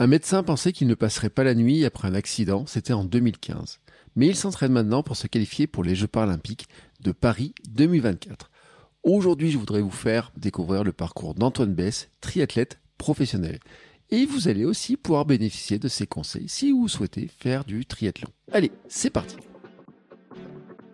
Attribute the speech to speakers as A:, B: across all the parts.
A: Un médecin pensait qu'il ne passerait pas la nuit après un accident, c'était en 2015. Mais il s'entraîne maintenant pour se qualifier pour les Jeux paralympiques de Paris 2024. Aujourd'hui, je voudrais vous faire découvrir le parcours d'Antoine Bess, triathlète professionnel. Et vous allez aussi pouvoir bénéficier de ses conseils si vous souhaitez faire du triathlon. Allez, c'est parti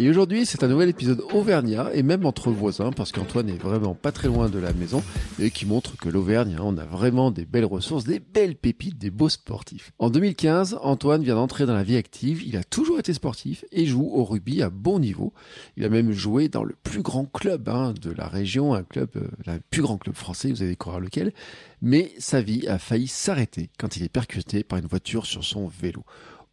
A: Et aujourd'hui, c'est un nouvel épisode auvergnat et même entre voisins parce qu'Antoine est vraiment pas très loin de la maison et qui montre que l'Auvergne, hein, on a vraiment des belles ressources, des belles pépites, des beaux sportifs. En 2015, Antoine vient d'entrer dans la vie active. Il a toujours été sportif et joue au rugby à bon niveau. Il a même joué dans le plus grand club hein, de la région, un club, euh, le plus grand club français, vous allez croire lequel. Mais sa vie a failli s'arrêter quand il est percuté par une voiture sur son vélo.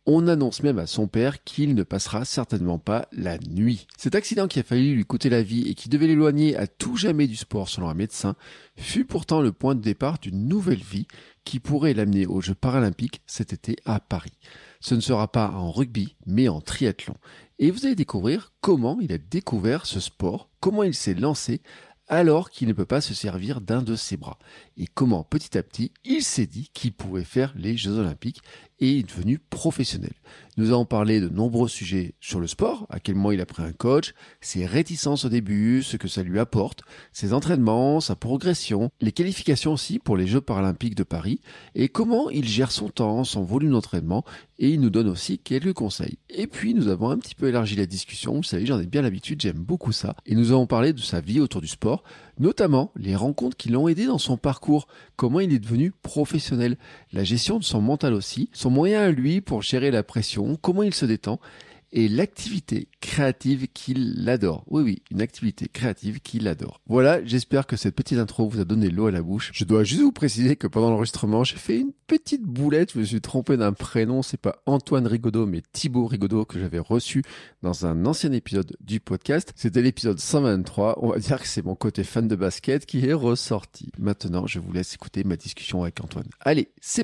A: On annonce même à son père qu'il ne passera certainement pas la nuit. Cet accident qui a failli lui coûter la vie et qui devait l'éloigner à tout jamais du sport selon un médecin fut pourtant le point de départ d'une nouvelle vie qui pourrait l'amener aux Jeux paralympiques cet été à Paris. Ce ne sera pas en rugby, mais en triathlon. Et vous allez découvrir comment il a découvert ce sport, comment il s'est lancé alors qu'il ne peut pas se servir d'un de ses bras. Et comment petit à petit il s'est dit qu'il pouvait faire les Jeux olympiques et est devenu professionnel. Nous avons parlé de nombreux sujets sur le sport, à quel moment il a pris un coach, ses réticences au début, ce que ça lui apporte, ses entraînements, sa progression, les qualifications aussi pour les Jeux paralympiques de Paris, et comment il gère son temps, son volume d'entraînement, et il nous donne aussi quelques conseils. Et puis nous avons un petit peu élargi la discussion, vous savez, j'en ai bien l'habitude, j'aime beaucoup ça, et nous avons parlé de sa vie autour du sport, notamment les rencontres qui l'ont aidé dans son parcours, comment il est devenu professionnel, la gestion de son mental aussi, moyen à lui pour gérer la pression, comment il se détend, et l'activité créative qu'il adore. Oui, oui, une activité créative qu'il adore. Voilà, j'espère que cette petite intro vous a donné l'eau à la bouche. Je dois juste vous préciser que pendant l'enregistrement, j'ai fait une petite boulette. Je me suis trompé d'un prénom. C'est pas Antoine Rigaudot, mais Thibaut Rigaudot que j'avais reçu dans un ancien épisode du podcast. C'était l'épisode 123. On va dire que c'est mon côté fan de basket qui est ressorti. Maintenant, je vous laisse écouter ma discussion avec Antoine. Allez, c'est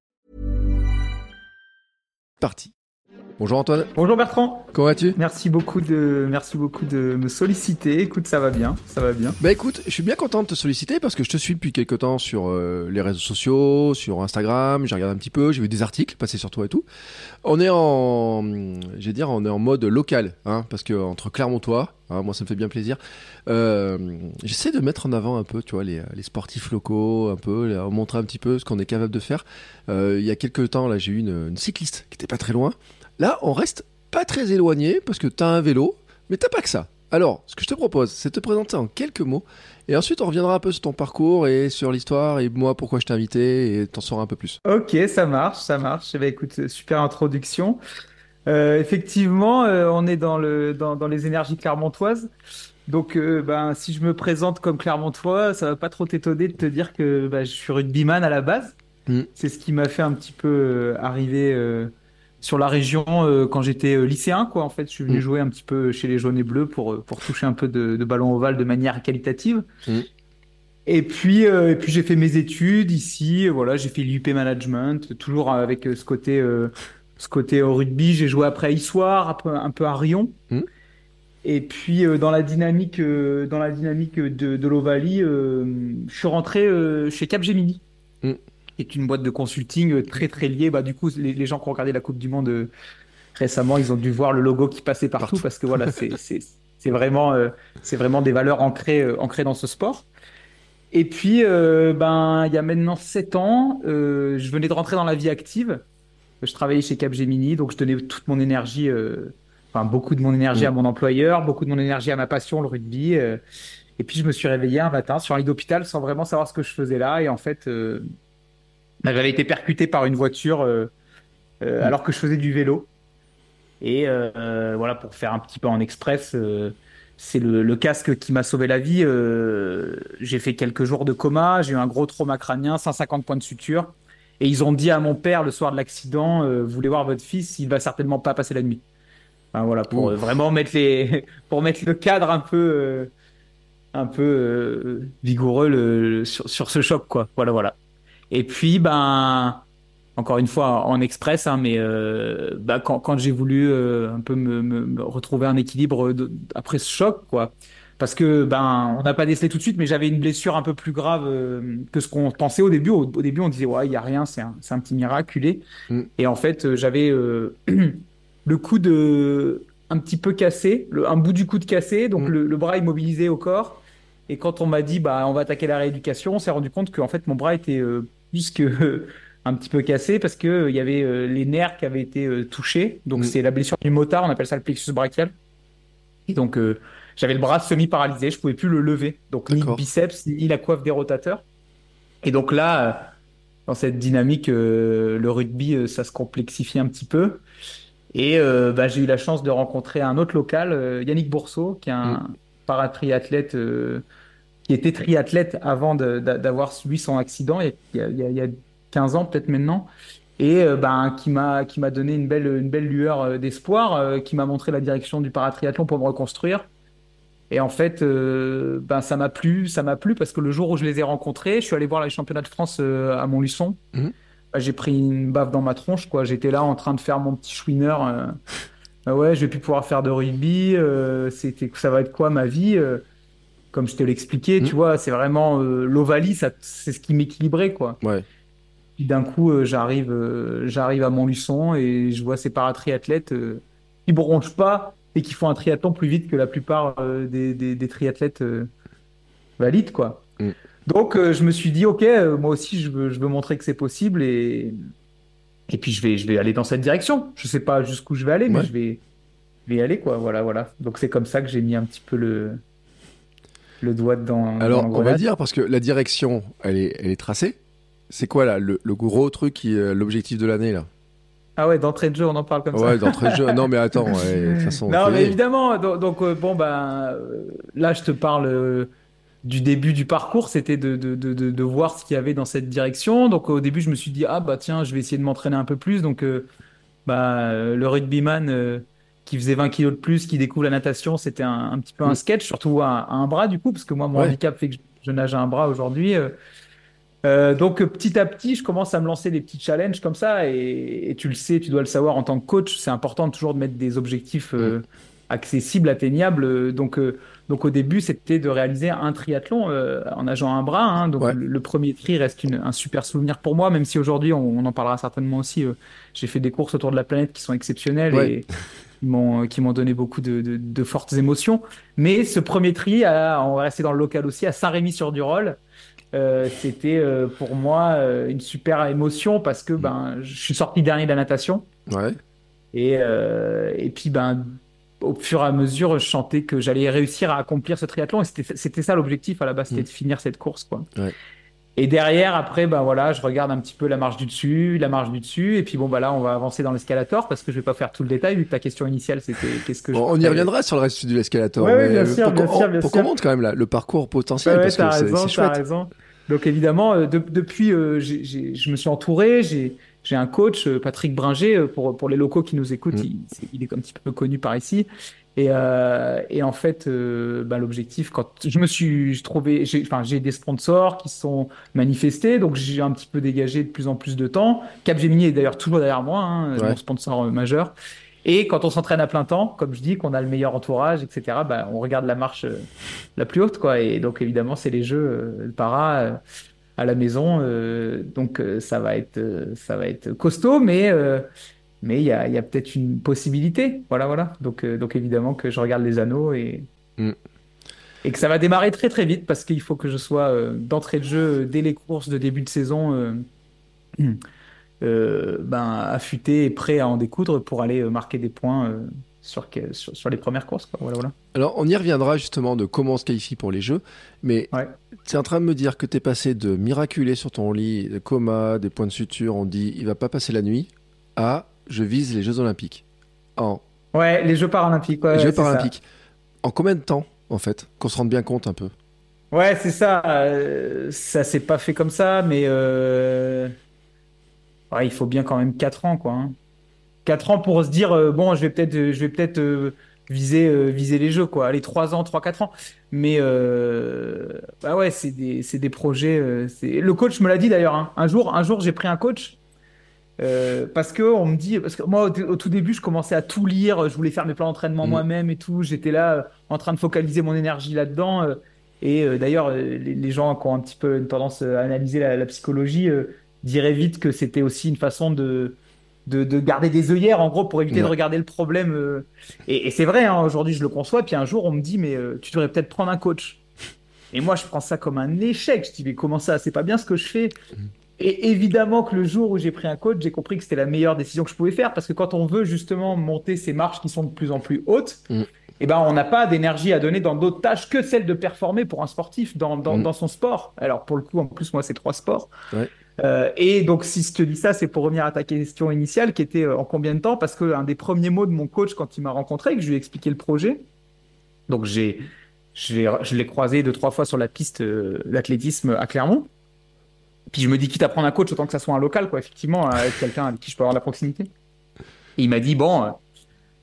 A: Parti. Bonjour Antoine,
B: Bonjour Bertrand.
A: comment vas-tu?
B: Merci beaucoup de merci beaucoup de me solliciter. Écoute, ça va bien, ça va bien.
A: Bah écoute, je suis bien content de te solliciter parce que je te suis depuis quelques temps sur euh, les réseaux sociaux, sur Instagram, j'ai regardé un petit peu, j'ai vu des articles passer sur toi et tout. On est en, je vais dire, on est en mode local, hein, parce que entre Clermontois, hein, moi ça me fait bien plaisir. Euh, J'essaie de mettre en avant un peu, tu vois, les, les sportifs locaux, un peu, montrer un petit peu ce qu'on est capable de faire. Euh, il y a quelques temps, là, j'ai eu une, une cycliste qui était pas très loin. Là, on reste pas très éloigné parce que t'as un vélo, mais t'as pas que ça. Alors, ce que je te propose, c'est de te présenter en quelques mots, et ensuite on reviendra un peu sur ton parcours et sur l'histoire et moi pourquoi je t'ai invité et t'en sauras un peu plus.
B: Ok, ça marche, ça marche. Eh ben, écoute, super introduction. Euh, effectivement, euh, on est dans le dans, dans les énergies clermontoises. Donc, euh, ben, si je me présente comme clermontois, ça va pas trop t'étonner de te dire que ben, je suis rugbyman à la base.
A: Mm.
B: C'est ce qui m'a fait un petit peu euh, arriver euh, sur la région euh, quand j'étais euh, lycéen, quoi. En fait, je suis venu
A: Mm.
B: jouer un petit peu chez les jaunes et bleus pour euh, pour toucher un peu de, de ballon ovale de manière qualitative.
A: Mm.
B: Et puis, euh, et puis j'ai fait mes études ici. Voilà, j'ai fait l'UP Management, toujours avec ce côté, euh, ce côté au rugby. J'ai joué après à Issoire, un peu, un peu à Rion.
A: Mm.
B: Et puis euh, dans la dynamique, euh, dans la dynamique de, de l'Ovalie, euh, je suis rentré chez Capgemini,
C: Mm.
B: Est une boîte de consulting très très liée. Bah du coup, les, les gens qui ont regardé la Coupe du Monde euh, récemment, ils ont dû voir le logo qui passait partout,
C: Partout.
B: parce que voilà, c'est vraiment euh, c'est vraiment des valeurs ancrées euh, ancrées dans ce sport. Et puis ben il y a maintenant sept ans, je venais de rentrer dans la vie active. Je travaillais chez Capgemini, donc je donnais toute mon énergie, enfin beaucoup de mon énergie
C: Mm.
B: à mon employeur, beaucoup de mon énergie à ma passion, le rugby. et puis je me suis réveillé un matin sur un lit d'hôpital sans vraiment savoir ce que je faisais là. Et en fait, euh, j'avais été percuté par une voiture euh, euh, alors que je faisais du vélo. Et euh, voilà, pour faire un petit peu en express, c'est le, le casque qui m'a sauvé la vie. J'ai fait quelques jours de coma, j'ai eu un gros trauma crânien, 150 points de suture. Et ils ont dit à mon père le soir de l'accident, vous voulez voir votre fils, il va certainement pas passer la nuit. Enfin, voilà, pour vraiment mettre les, pour mettre le cadre un peu, un peu vigoureux le, sur, sur ce choc, quoi. Voilà, voilà. Et puis, ben, encore une fois en express, hein, mais euh, bah, quand, quand j'ai voulu euh, un peu me, me- me retrouver un équilibre de- après ce choc, quoi. Parce que ben on n'a pas décelé tout de suite, mais j'avais une blessure un peu plus grave euh, que ce qu'on pensait au début. Au, au début, on disait ouais, il y a rien, c'est un, c'est un petit miraculé.
C: Mm.
B: Et en fait, j'avais le coude un petit peu cassé, le, un bout du coude cassé, donc
C: Mm.
B: le, le bras immobilisé au corps. Et quand on m'a dit bah on va attaquer la rééducation, on s'est rendu compte qu'en fait mon bras était euh, plus que un petit peu cassé parce que euh, il y avait euh, les nerfs qui avaient été euh, touchés. Donc
C: Mm.
B: c'est la blessure du motard, on appelle ça le plexus brachial. Et donc euh, j'avais le bras semi-paralysé, je pouvais plus le lever. Donc ni le biceps ni la coiffe des rotateurs. Et donc là, euh, dans cette dynamique, euh, le rugby, euh, ça se complexifie un petit peu. Et euh, bah, j'ai eu la chance de rencontrer un autre local, euh, Yannick Bourseau, qui est un paratriathlète, euh, qui était triathlète avant d'avoir subi son accident il y a, il y a- il y a 15 ans peut-être maintenant, et euh, ben, qui m'a qui m'a donné une belle, une belle lueur euh, d'espoir, euh, qui m'a montré la direction du paratriathlon pour me reconstruire. Et en fait, euh, ben, ça m'a plu, ça m'a plu parce que le jour où je les ai rencontrés, je suis allé voir les championnats de France euh, à Montluçon.
C: Mhm.
B: Bah, j'ai pris une baffe dans ma tronche, quoi. J'étais là en train de faire mon petit chouineur. euh, Ah ouais, je vais plus pouvoir faire de rugby. c'était, ça va être quoi ma vie Comme je te l'expliquais, tu vois, c'est vraiment euh, l'Ovalie, c'est ce qui m'équilibrait, quoi.
C: Ouais.
B: Puis d'un coup, euh, j'arrive, euh, j'arrive à Montluçon et je vois ces paratriathlètes euh, qui bronchent pas et qui font un triathlon plus vite que la plupart des, des, des triathlètes valides, quoi.
C: Mm.
B: Donc, je me suis dit, ok, moi aussi, je veux, je veux montrer que c'est possible et et puis je vais, je vais aller dans cette direction. Je sais pas jusqu'où je vais aller, mais
C: Ouais.
B: je vais, je vais y aller, quoi. Voilà, voilà. Donc c'est comme ça que j'ai mis un petit peu le le doigt dans.
C: Alors,
B: dans
C: on va dire, parce que la direction, elle est, elle est tracée. C'est quoi là, le, le gros truc, qui, est l'objectif de l'année là?
B: Ah ouais, d'entrée de jeu, on en parle comme ça.
C: Ouais, d'entrée de jeu. Non, mais attends, ouais, de toute façon.
B: Non, mais évidemment. Donc, donc, euh, bon, ben, euh, là, je te parle euh, du début du parcours. C'était de, de, de, de, de voir ce qu'il y avait dans cette direction. Donc, au début, je me suis dit, ah, bah, tiens, je vais essayer de m'entraîner un peu plus. Donc, euh, bah, euh, le rugbyman euh, qui faisait 20 kilos de plus, qui découvre la natation, c'était un, un petit peu un
C: Mm.
B: sketch, surtout à, à un bras, du coup, parce que moi, mon
C: Ouais.
B: handicap fait que je, je nage à un bras aujourd'hui. euh. Euh, donc, euh, petit à petit, je commence à me lancer des petits challenges comme ça. Et, et tu le sais, tu dois le savoir en tant que coach, c'est important toujours de mettre des objectifs euh, accessibles, atteignables. Donc, euh, donc au début, c'était de réaliser un triathlon en nageant un bras. hein. Donc,
C: Ouais.
B: le, le premier tri reste une- un super souvenir pour moi, même si aujourd'hui, on, on en parlera certainement aussi. J'ai fait des courses autour de la planète qui sont exceptionnelles
C: Ouais.
B: et qui m'ont qui m'ont donné beaucoup de, de- de fortes émotions. Mais ce premier tri, à- on va rester dans le local aussi, à Saint-Rémy-sur-Durol. Euh, c'était euh, pour moi euh, une super émotion parce que ben je suis sorti dernier de la natation
C: Ouais.
B: et euh, et puis ben au fur et à mesure je sentais que j'allais réussir à accomplir ce triathlon et c'était ça l'objectif à la base c'était
C: Mm.
B: de finir cette course quoi.
C: Ouais.
B: Et derrière après ben voilà je regarde un petit peu la marche du dessus la marche du dessus et puis bon bah là on va avancer dans l'escalator parce que je vais pas faire tout le détail vu que ta question initiale c'était qu'est-ce que je
C: On, on y reviendra sur le reste de l'escalator.
B: Ouais, bien sûr,
C: pour
B: bien
C: qu'on-
B: sûr, bien
C: pour
B: sûr.
C: qu'on montre quand même là, le parcours potentiel,
B: Ouais,
C: parce
B: t'as
C: que c'est
B: raison,
C: c'est
B: t'as
C: chouette.
B: raison. Donc évidemment, euh, de- depuis, euh, j'ai- j'ai- je me suis entouré, j'ai j'ai un coach, euh, Patrick Bringer, euh, pour, pour les locaux qui nous écoutent,
C: Mm.
B: il est un petit peu connu par ici. Et, euh, et en fait, euh, bah, l'objectif, quand je me suis trouvé, j'ai enfin, des sponsors qui sont manifestés, donc j'ai un petit peu dégagé de plus en plus de temps. Capgemini est d'ailleurs toujours derrière moi, hein,
C: Ouais.
B: mon sponsor euh, majeur. Et quand on s'entraîne à plein temps, comme je dis, qu'on a le meilleur entourage, etc., bah, on regarde la marche la plus haute, quoi. Et donc, évidemment, c'est les jeux euh, para à la maison. donc, ça va être, ça va être costaud, mais mais il y a, il y a peut-être une possibilité. Voilà, voilà. Donc, euh, donc évidemment que je regarde les anneaux et
A: Mm.
B: et que ça va démarrer très très vite parce qu'il faut que je sois euh, d'entrée de jeu euh, dès les courses de début de saison. ben, affûté et prêt à en découdre pour aller marquer des points sur, que- sur, sur les premières courses. Quoi. Voilà, voilà.
A: Alors, on y reviendra justement de comment on se qualifie pour les jeux, mais
B: Ouais.
A: tu es en train de me dire que tu es passé de miraculé sur ton lit, de coma, des points de suture, on dit il va pas passer la nuit, à je vise les Jeux Olympiques. En
B: Ouais, les Jeux paralympiques. Ouais,
A: Jeux
B: ça.
A: Paralympiques. En combien de temps, en fait Qu'on se rende bien compte un peu?
B: Ouais, c'est ça. euh, ça s'est pas fait comme ça, mais euh, ouais, il faut bien quand même 4 ans, quoi. hein. 4 ans pour se dire, euh, bon, je vais peut-être je vais peut-être viser, viser les jeux, quoi. Allez, 3 ans, 3-4 ans. Mais bah ouais, c'est des, des projets. Le coach me l'a dit d'ailleurs. hein. Un jour, un jour, j'ai pris un coach. Euh, parce que on me dit, parce que moi au, au tout début, je commençais à tout lire, je voulais faire mes plans d'entraînement
A: Mhm.
B: moi-même et tout. J'étais là euh, en train de focaliser mon énergie là-dedans. euh, et d'ailleurs, les, les gens qui ont un petit peu une tendance à analyser la, la psychologie diraient vite que c'était aussi une façon de, de, de garder des œillères, en gros, pour éviter de regarder le problème. Et, et c'est vrai, hein, aujourd'hui, je le conçois. Puis un jour, on me dit, mais tu devrais peut-être prendre un coach. Et moi, je prends ça comme un échec. Je dis, mais comment ça? C'est pas bien ce que je fais. Et évidemment que le jour où j'ai pris un coach, j'ai compris que c'était la meilleure décision que je pouvais faire parce que quand on veut justement monter ces marches qui sont de plus en plus hautes,
A: Mm.
B: eh ben, on n'a pas d'énergie à donner dans d'autres tâches que celle de performer pour un sportif dans, dans,
A: Mm.
B: dans son sport. Alors, pour le coup, en plus, moi, c'est trois sports.
A: Ouais.
B: Euh, et donc, si je te dis ça, c'est pour revenir à ta question initiale qui était euh, en combien de temps? Parce que un des premiers mots de mon coach quand il m'a rencontré, que je lui ai expliqué le projet, donc j'ai, je l'ai, je l'ai croisé deux, trois fois sur la piste euh, d'athlétisme à Clermont. Puis je me dis, quitte à prendre un coach, autant que ça soit un local, quoi, effectivement, avec quelqu'un avec qui je peux avoir de la proximité. Et il m'a dit, bon, euh,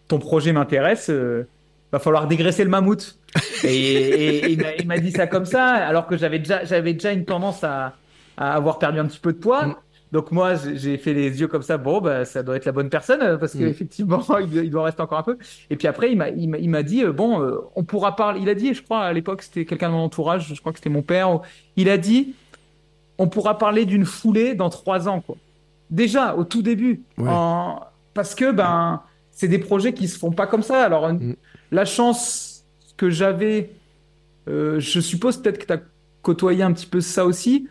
B: ton projet m'intéresse, euh, va falloir dégraisser le mammouth. Et, et- et il m'a- dit ça comme ça, alors que j'avais déjà, j'avais déjà une tendance à, à avoir perdu un petit peu de poids.
A: Mm.
B: Donc moi, j'ai fait les yeux comme ça, bon, bah, ça doit être la bonne personne, euh, parce
A: Mm.
B: qu'effectivement, il, doit- il doit rester encore un peu. Et puis après, il m'a, il dit, euh, bon, euh, on pourra parler. Il a dit, je crois, à l'époque, c'était quelqu'un de mon entourage, je crois que c'était mon père. Il a dit, on pourra parler d'une foulée dans trois ans, quoi. Déjà, au tout début.
A: Ouais.
B: En- Parce que, ben, c'est des projets qui se font pas comme ça. Alors,
A: Mm.
B: la chance que j'avais, euh, je suppose peut-être que tu as côtoyé un petit peu ça aussi,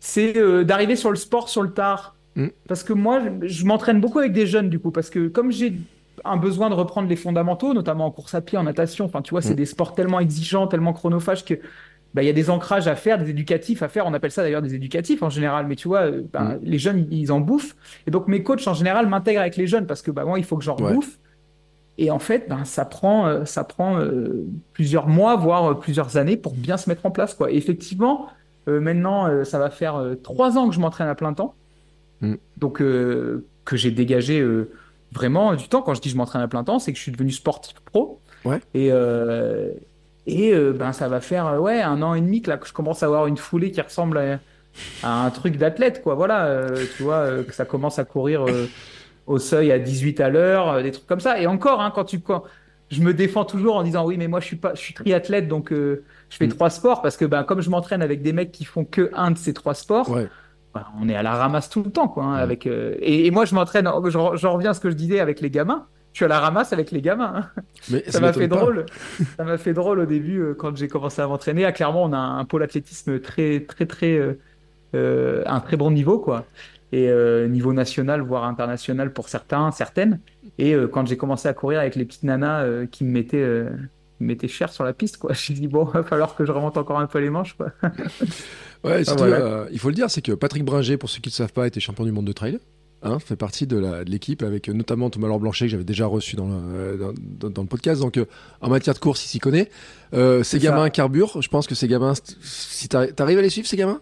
B: c'est euh, d'arriver sur le sport sur le tard.
A: Mm.
B: Parce que moi, je, je m'entraîne beaucoup avec des jeunes, du coup, parce que comme j'ai un besoin de reprendre les fondamentaux, notamment en course à pied, en natation, enfin, tu vois, c'est
A: Mm.
B: des sports tellement exigeants, tellement chronophages que bah, il y a des ancrages à faire, des éducatifs à faire. On appelle ça d'ailleurs des éducatifs en général, mais tu vois, euh, ben,
A: Mm.
B: les jeunes, ils, en bouffent. Et donc, mes coachs en général m'intègrent avec les jeunes parce que bah, moi, il faut que j'en
A: Ouais.
B: bouffe. Et en fait, ben, ça prend, euh, ça prend euh, plusieurs mois, voire euh, plusieurs années pour bien se mettre en place. Quoi. Et effectivement, maintenant, ça va faire trois ans que je m'entraîne à plein temps.
A: Mm.
B: Donc, que j'ai dégagé vraiment du temps. Quand je dis je m'entraîne à plein temps, c'est que je suis devenu sportif pro.
A: Ouais.
B: Et, et euh, ben, ça va faire euh, ouais, un an et demi que, là, que je commence à avoir une foulée qui ressemble à, à un truc d'athlète. quoi. Voilà, euh, tu vois, euh, que ça commence à courir au seuil à 18 à l'heure, des trucs comme ça. Et encore, hein, quand tu... Quand, je me défends toujours en disant oui, mais moi je suis pas, je suis triathlète, donc je fais
A: Mm.
B: trois sports parce que ben comme je m'entraîne avec des mecs qui font que un de ces trois sports,
A: Ouais.
B: bah, on est à la ramasse tout le temps, quoi. hein, avec euh, et, et moi je m'entraîne, j'en j'en reviens à ce que je disais avec les gamins. Je suis à la ramasse avec les gamins. hein.
A: Mais
B: Ça m'a fait
A: pas.
B: drôle. Ça m'a fait drôle au début euh, quand j'ai commencé à m'entraîner. À Clermont, on a un pôle athlétisme très, très, très, euh, euh, un très bon niveau, quoi. Et niveau national, voire international pour certains, certaines. Et quand j'ai commencé à courir avec les petites nanas qui me mettaient, cher sur la piste, quoi, j'ai dit bon, va falloir que je remonte encore un peu les manches, quoi.
A: Ouais, surtout,
B: voilà.
A: euh, il faut le dire, c'est que Patrick Bringer, pour ceux qui ne le savent pas, était champion du monde de trail. Hein, fait partie de l'équipe avec notamment Thomas Laure Blanchet que j'avais déjà reçu dans le, dans, dans- dans le podcast. Donc euh, en matière de course, il s'y connaît. Euh, ces
B: ça.
A: gamins carburent. Je pense que ces gamins, si t'arri- t'arrives à les suivre, ces gamins?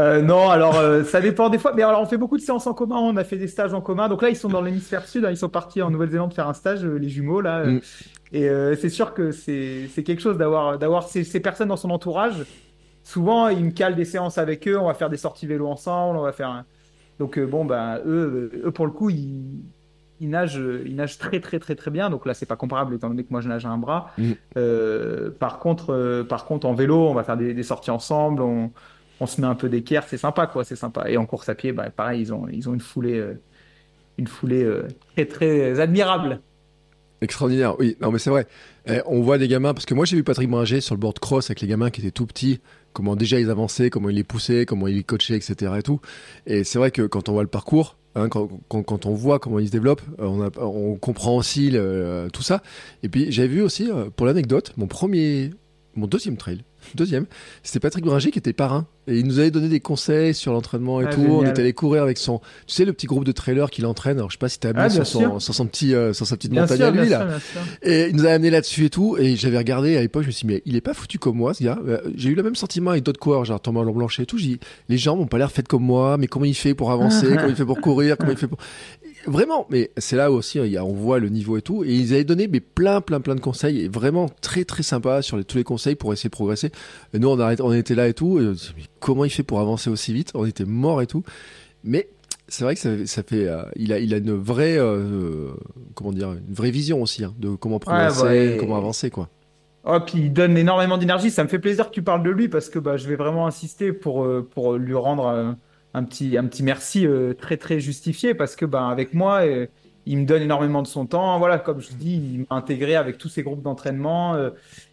B: Euh, non, alors euh, ça dépend des fois. Mais alors on fait beaucoup de séances en commun. On a fait des stages en commun. Donc là, ils sont dans l'hémisphère sud. hein, ils sont partis en Nouvelle-Zélande faire un stage, euh, les jumeaux là.
A: Mm.
B: Et c'est sûr que c'est c'est quelque chose d'avoir d'avoir ces, ces personnes dans son entourage. Souvent, ils me calent des séances avec eux. On va faire des sorties vélo ensemble. On va faire. un- Donc euh, bon, bah eux, eux pour le coup, ils il nage, il nage très très très très bien. Donc là, c'est pas comparable étant donné que moi je nage à un bras.
A: Mm.
B: Euh, par contre, euh, par contre, en vélo, on va faire des, des sorties ensemble. On, on se met un peu d'équerre, c'est sympa quoi, c'est sympa. Et en course à pied, bah, pareil, ils ont, ils ont une foulée, euh, une foulée très très admirable.
A: Extraordinaire, oui. Non, mais c'est vrai. Eh, on voit des gamins, parce que moi j'ai vu Patrick Bringer sur le board cross avec les gamins qui étaient tout petits, comment déjà ils avançaient, comment ils les poussaient, comment ils les coachaient, etc. Et tout. Et c'est vrai que quand on voit le parcours, hein, quand, on voit comment ils se développent, euh, on, comprend aussi le- tout ça. Et puis j'avais vu aussi, euh, pour l'anecdote, mon premier, mon deuxième trail, deuxième, c'était Patrick Bringer qui était parrain. Et il nous avait donné des conseils sur l'entraînement et
B: Ah,
A: tout. On était allé courir avec son, tu sais, le petit groupe de trailers qu'il entraîne. Alors je sais pas si t'as
B: Ah,
A: amené
B: bien
A: sur, son, sur son petit, euh, sur sa petite
B: Bien
A: montagne
B: sûr,
A: à lui là.
B: sûr.
A: Et il nous a amené là-dessus et tout. Et j'avais regardé à l'époque, je me suis dit, mais il est pas foutu comme moi, ce gars. Euh, J'ai eu le même sentiment avec d'autres coureurs, genre Thomas Blanchet et tout. J'ai dit, les jambes ont pas l'air faites comme moi, mais comment il fait pour avancer, comment il fait pour courir, comment il fait pour. Vraiment, mais c'est là aussi, a, on voit le niveau et tout. Et ils avaient donné mais plein, plein, plein de conseils et vraiment très, très sympa sur les, tous les conseils pour essayer de progresser. Et nous, on, arrête, on était là et tout. Et on se dit, mais comment il fait pour avancer aussi vite? On était morts et tout. Mais c'est vrai que ça, ça fait, euh, il a, il a une vraie, euh, comment dire, une vraie vision aussi hein, de comment progresser,
B: bah,
A: comment avancer, quoi.
B: Oh, puis il donne énormément d'énergie. Ça me fait plaisir que tu parles de lui parce que bah, je vais vraiment insister pour, euh, pour lui rendre un petit, un petit merci euh, très très justifié parce que bah, avec moi, euh, il me donne énormément de son temps. Voilà, comme je dis, il m'a intégré avec tous ses groupes d'entraînement euh,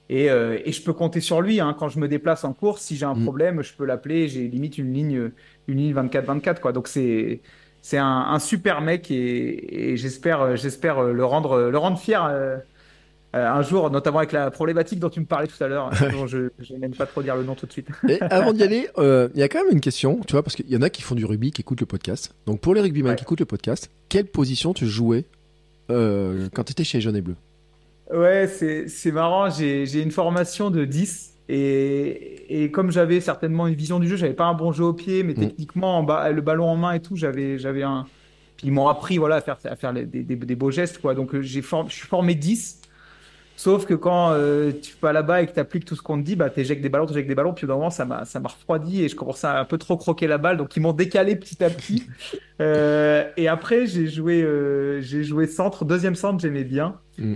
B: et, et je peux compter sur lui hein. quand je me déplace en course. Si j'ai un
A: Mm.
B: problème, je peux l'appeler. J'ai limite une ligne, une ligne 24-24 quoi. Donc c'est c'est un, un super mec et, et j'espère j'espère le rendre le rendre fier. Euh, un jour, notamment avec la problématique dont tu me parlais tout à l'heure, dont je, je n'aime pas trop dire le nom tout de suite.
A: Et avant d'y aller, euh, il y a quand même une question, tu vois, parce qu'il y en a qui font du rugby, qui écoutent le podcast. Donc pour les rugbymen
B: Ouais.
A: qui écoutent le podcast, quelle position tu jouais euh, quand tu étais chez les Jaunes et Bleus
B: Ouais, c'est, marrant, j'ai, une formation de 10 et, et comme j'avais certainement une vision du jeu, j'avais pas un bon jeu au pied, mais
A: Mm.
B: techniquement, en bas, le ballon en main et tout, j'avais, j'avais un. Puis ils m'ont appris voilà, à faire, à faire les- des, des, des beaux gestes, quoi. Donc j'ai form- je suis formé 10. Sauf que quand euh, tu vas là-bas et que tu appliques tout ce qu'on te dit, bah, tu éjectes des ballons, tu éjectes des ballons, puis au moment, ça m'a, ça m'a refroidi et je commençais à un peu trop croquer la balle, donc ils m'ont décalé petit à petit. Euh, et après, j'ai joué, euh, j'ai joué centre, deuxième centre, j'aimais bien.
A: Mm.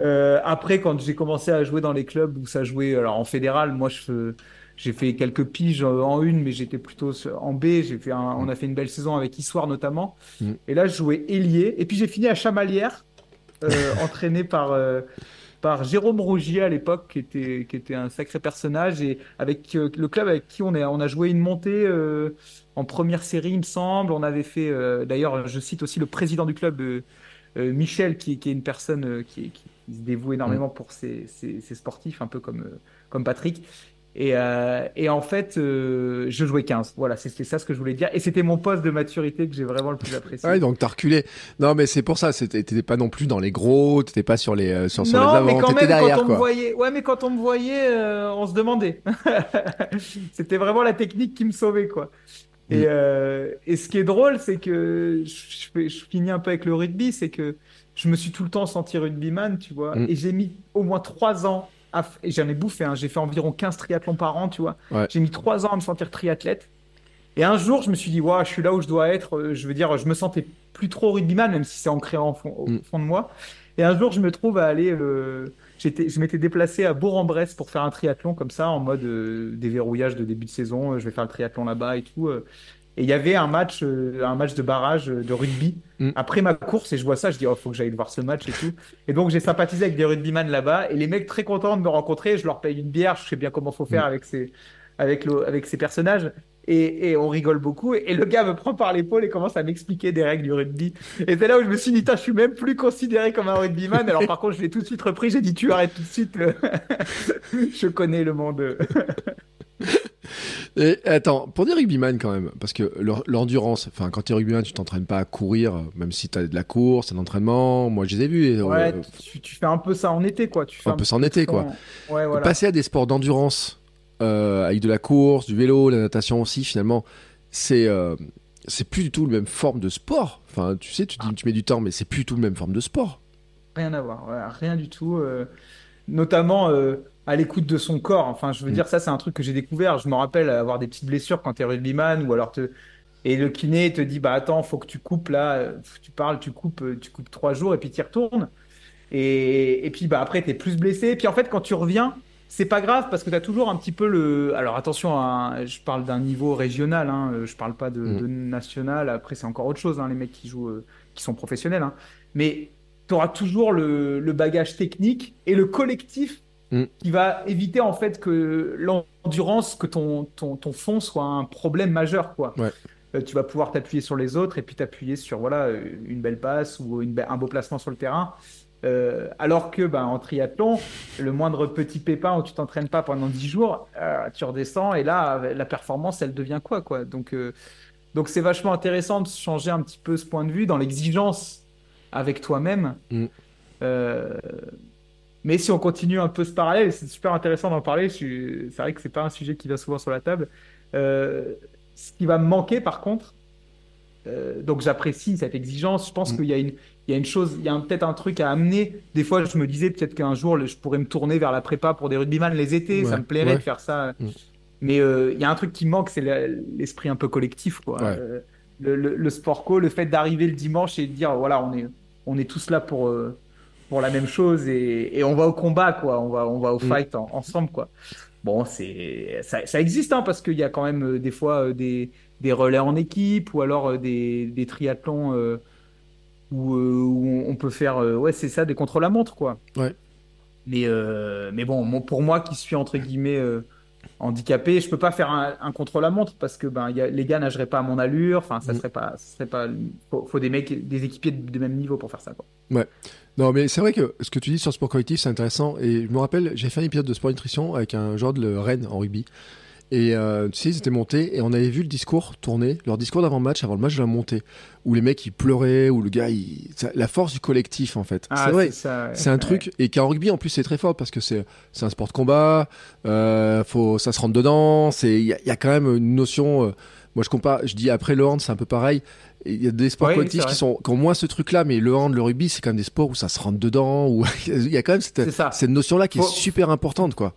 B: Euh, après, quand j'ai commencé à jouer dans les clubs où ça jouait, alors en fédéral, moi, je, j'ai fait quelques piges en une, mais j'étais plutôt en B. J'ai fait un- on a fait une belle saison avec Issoire notamment.
A: Mm.
B: Et là, je jouais ailier. Et puis j'ai fini à Chamalières, euh, entraîné par, par Jérôme Rougier à l'époque, qui était, qui était un sacré personnage. Et avec euh, le club avec qui on, est, on a joué une montée euh, en première série, il me semble. On avait fait, euh, d'ailleurs, je cite aussi le président du club, Michel, qui, qui est une personne qui, qui se dévoue énormément pour ses, ses- ses sportifs, un peu comme, comme Patrick. Et, euh, et en fait, euh, je jouais 15. Voilà, c'était ça ce que je voulais dire. Et c'était mon poste de maturité que j'ai vraiment le plus apprécié.
A: Ouais, donc t'as reculé. Non, mais c'est pour ça, t'étais pas non plus dans les gros, t'étais pas sur les, euh, sur, sur les
B: non, mais
A: avant,
B: quand
A: t'étais
B: même,
A: derrière,
B: quand on
A: quoi.
B: me voyait, ouais, mais quand on me voyait, euh, on se demandait. C'était vraiment la technique qui me sauvait, quoi.
A: Mm.
B: Et, et ce qui est drôle, c'est que je, je fais- je finis un peu avec le rugby, c'est que je me suis tout le temps senti rugbyman, tu vois.
A: Mm.
B: Et j'ai mis au moins trois ans, à f- et j'en ai bouffé, hein, j'ai fait environ 15 triathlons par an, tu vois.
A: Ouais.
B: J'ai mis trois ans à me sentir triathlète. Et un jour, je me suis dit, ouais, je suis là où je dois être. Euh, Je veux dire, je me sentais plus trop rugbyman, même si c'est ancré en fond, au
A: Mm.
B: fond de moi. Et un jour, je me trouve à aller. euh, je m'étais déplacé à Bourg-en-Bresse pour faire un triathlon comme ça, en mode euh, déverrouillage de début de saison. Euh, Je vais faire le triathlon là-bas et tout. Et il y avait un match, euh, un match de barrage euh, de rugby
A: Mm.
B: après ma course. Et je vois ça, je dis, oh, faut que j'aille voir ce match et tout. Et donc, j'ai sympathisé avec des rugbyman là-bas. Et les mecs très contents de me rencontrer. Je leur paye une bière. Je sais bien comment faut faire
A: Mm.
B: avec ces, avec le, avec ces personnages. Et, et on rigole beaucoup. Et, le gars me prend par l'épaule et commence à m'expliquer des règles du rugby. Et c'est là où je me suis dit, je suis même plus considéré comme un rugbyman. Alors par contre, je l'ai tout de suite repris. J'ai dit, tu arrêtes tout de suite. je connais le monde.
A: Et attends, pour des rugbyman quand même, parce que l'endurance, enfin, quand t'es rugbyman, tu t'entraînes pas à courir, même si t'as de la course, un entraînement. Moi, je les ai vus. et,
B: Ouais,
A: euh,
B: tu, tu fais un peu ça en été, quoi. Tu fais
A: un peu ça en été, quoi.
B: Ouais, voilà.
A: Passer à des sports d'endurance euh, avec de la course, du vélo, la natation aussi, finalement, c'est euh, c'est plus du tout la même forme de sport. Enfin, tu sais, tu, dis, tu mets du temps, mais c'est plus du tout la même forme de sport.
B: Rien à voir, rien du tout. notamment à l'écoute de son corps. Enfin, je veux
A: Mm.
B: dire, ça, c'est un truc que j'ai découvert. Je me rappelle avoir des petites blessures quand t'es rugbyman ou alors te. Et le kiné te dit, bah attends, faut que tu coupes là, tu parles, tu coupes, tu coupes trois jours et puis tu y retournes. Et, et puis bah après, tu es plus blessé. Et puis en fait, quand tu reviens, c'est pas grave parce que tu as toujours un petit peu le. Alors attention, hein, je parle d'un niveau régional, hein, je parle pas de,
A: Mm.
B: de national. Après, c'est encore autre chose, hein, les mecs qui jouent, euh, qui sont professionnels. hein. Mais tu auras toujours le, le bagage technique et le collectif
A: Mm.
B: qui va éviter en fait que l'endurance, que ton, ton, ton fond soit un problème majeur. quoi.
A: Ouais.
B: Euh, tu vas pouvoir t'appuyer sur les autres et puis t'appuyer sur voilà, une belle passe ou une be- un beau placement sur le terrain. Euh, alors que ben, en triathlon, le moindre petit pépin où tu t'entraînes pas pendant 10 jours, euh, tu redescends et là, la performance, elle devient quoi, quoi. Donc, euh, donc c'est vachement intéressant de changer un petit peu ce point de vue dans l'exigence avec toi-même.
A: Mm.
B: Mais si on continue un peu ce parallèle, c'est super intéressant d'en parler. C'est vrai que c'est pas un sujet qui vient souvent sur la table. Euh, ce qui va me manquer, par contre, euh, donc j'apprécie cette exigence. Je pense
A: Mm.
B: qu'il y a une, il y a une chose, il y a peut-être un truc à amener. Des fois, je me disais peut-être qu'un jour, je pourrais me tourner vers la prépa pour des rugbyman les étés. Ça me plairait
A: ouais.
B: de faire ça.
A: Mm.
B: Mais euh, il y a un truc qui manque, c'est le- l'esprit un peu collectif, quoi.
A: Ouais.
B: Le, le, le sport co, le fait d'arriver le dimanche et de dire, voilà, on est, on est tous là pour, euh, pour la même chose et, et on va au combat, quoi. On va, on va au
A: Mm.
B: fight en- ensemble, quoi. Bon, c'est, ça, ça existe, hein, parce qu'il y a quand même euh, des fois euh, des, des relais en équipe ou alors euh, des, des triathlons euh, où, où on- peut faire, ouais, c'est ça, des contre-la-montre, quoi.
A: Ouais.
B: Mais, euh, mais bon, pour moi qui suis entre guillemets euh, handicapé, je peux pas faire un, un contre-la-montre parce que ben, y a, les gars nageraient pas à mon allure. Enfin, ça
A: Mm.
B: serait pas, ça serait pas. Faut, faut des mecs, des équipiers de, de même niveau pour faire ça, quoi.
A: Non, mais c'est vrai que ce que tu dis sur le sport collectif, c'est intéressant. Et je me rappelle, j'ai fait un épisode de sport nutrition avec un joueur de Rennes en rugby. Et euh, tu sais, ils étaient montés et on avait vu le discours tourner, leur discours d'avant-match, avant le match de la montée, où les mecs ils pleuraient, où le gars, il... la force du collectif en fait.
B: Ah,
A: c'est vrai,
B: ça, ouais.
A: c'est un
B: Ouais.
A: truc et qu'en rugby en plus c'est très fort parce que c'est un sport de combat, euh, faut ça se rentre dedans, c'est il y, a- il y a quand même une notion. euh, moi je compare, je dis après le hand c'est un peu pareil. Il y a des sports
B: Ouais,
A: collectifs qui sont qui ont moins ce truc là, mais le hand, le rugby c'est quand même des sports où ça se rentre dedans, où il y a quand même cette, cette notion là qui est super importante quoi.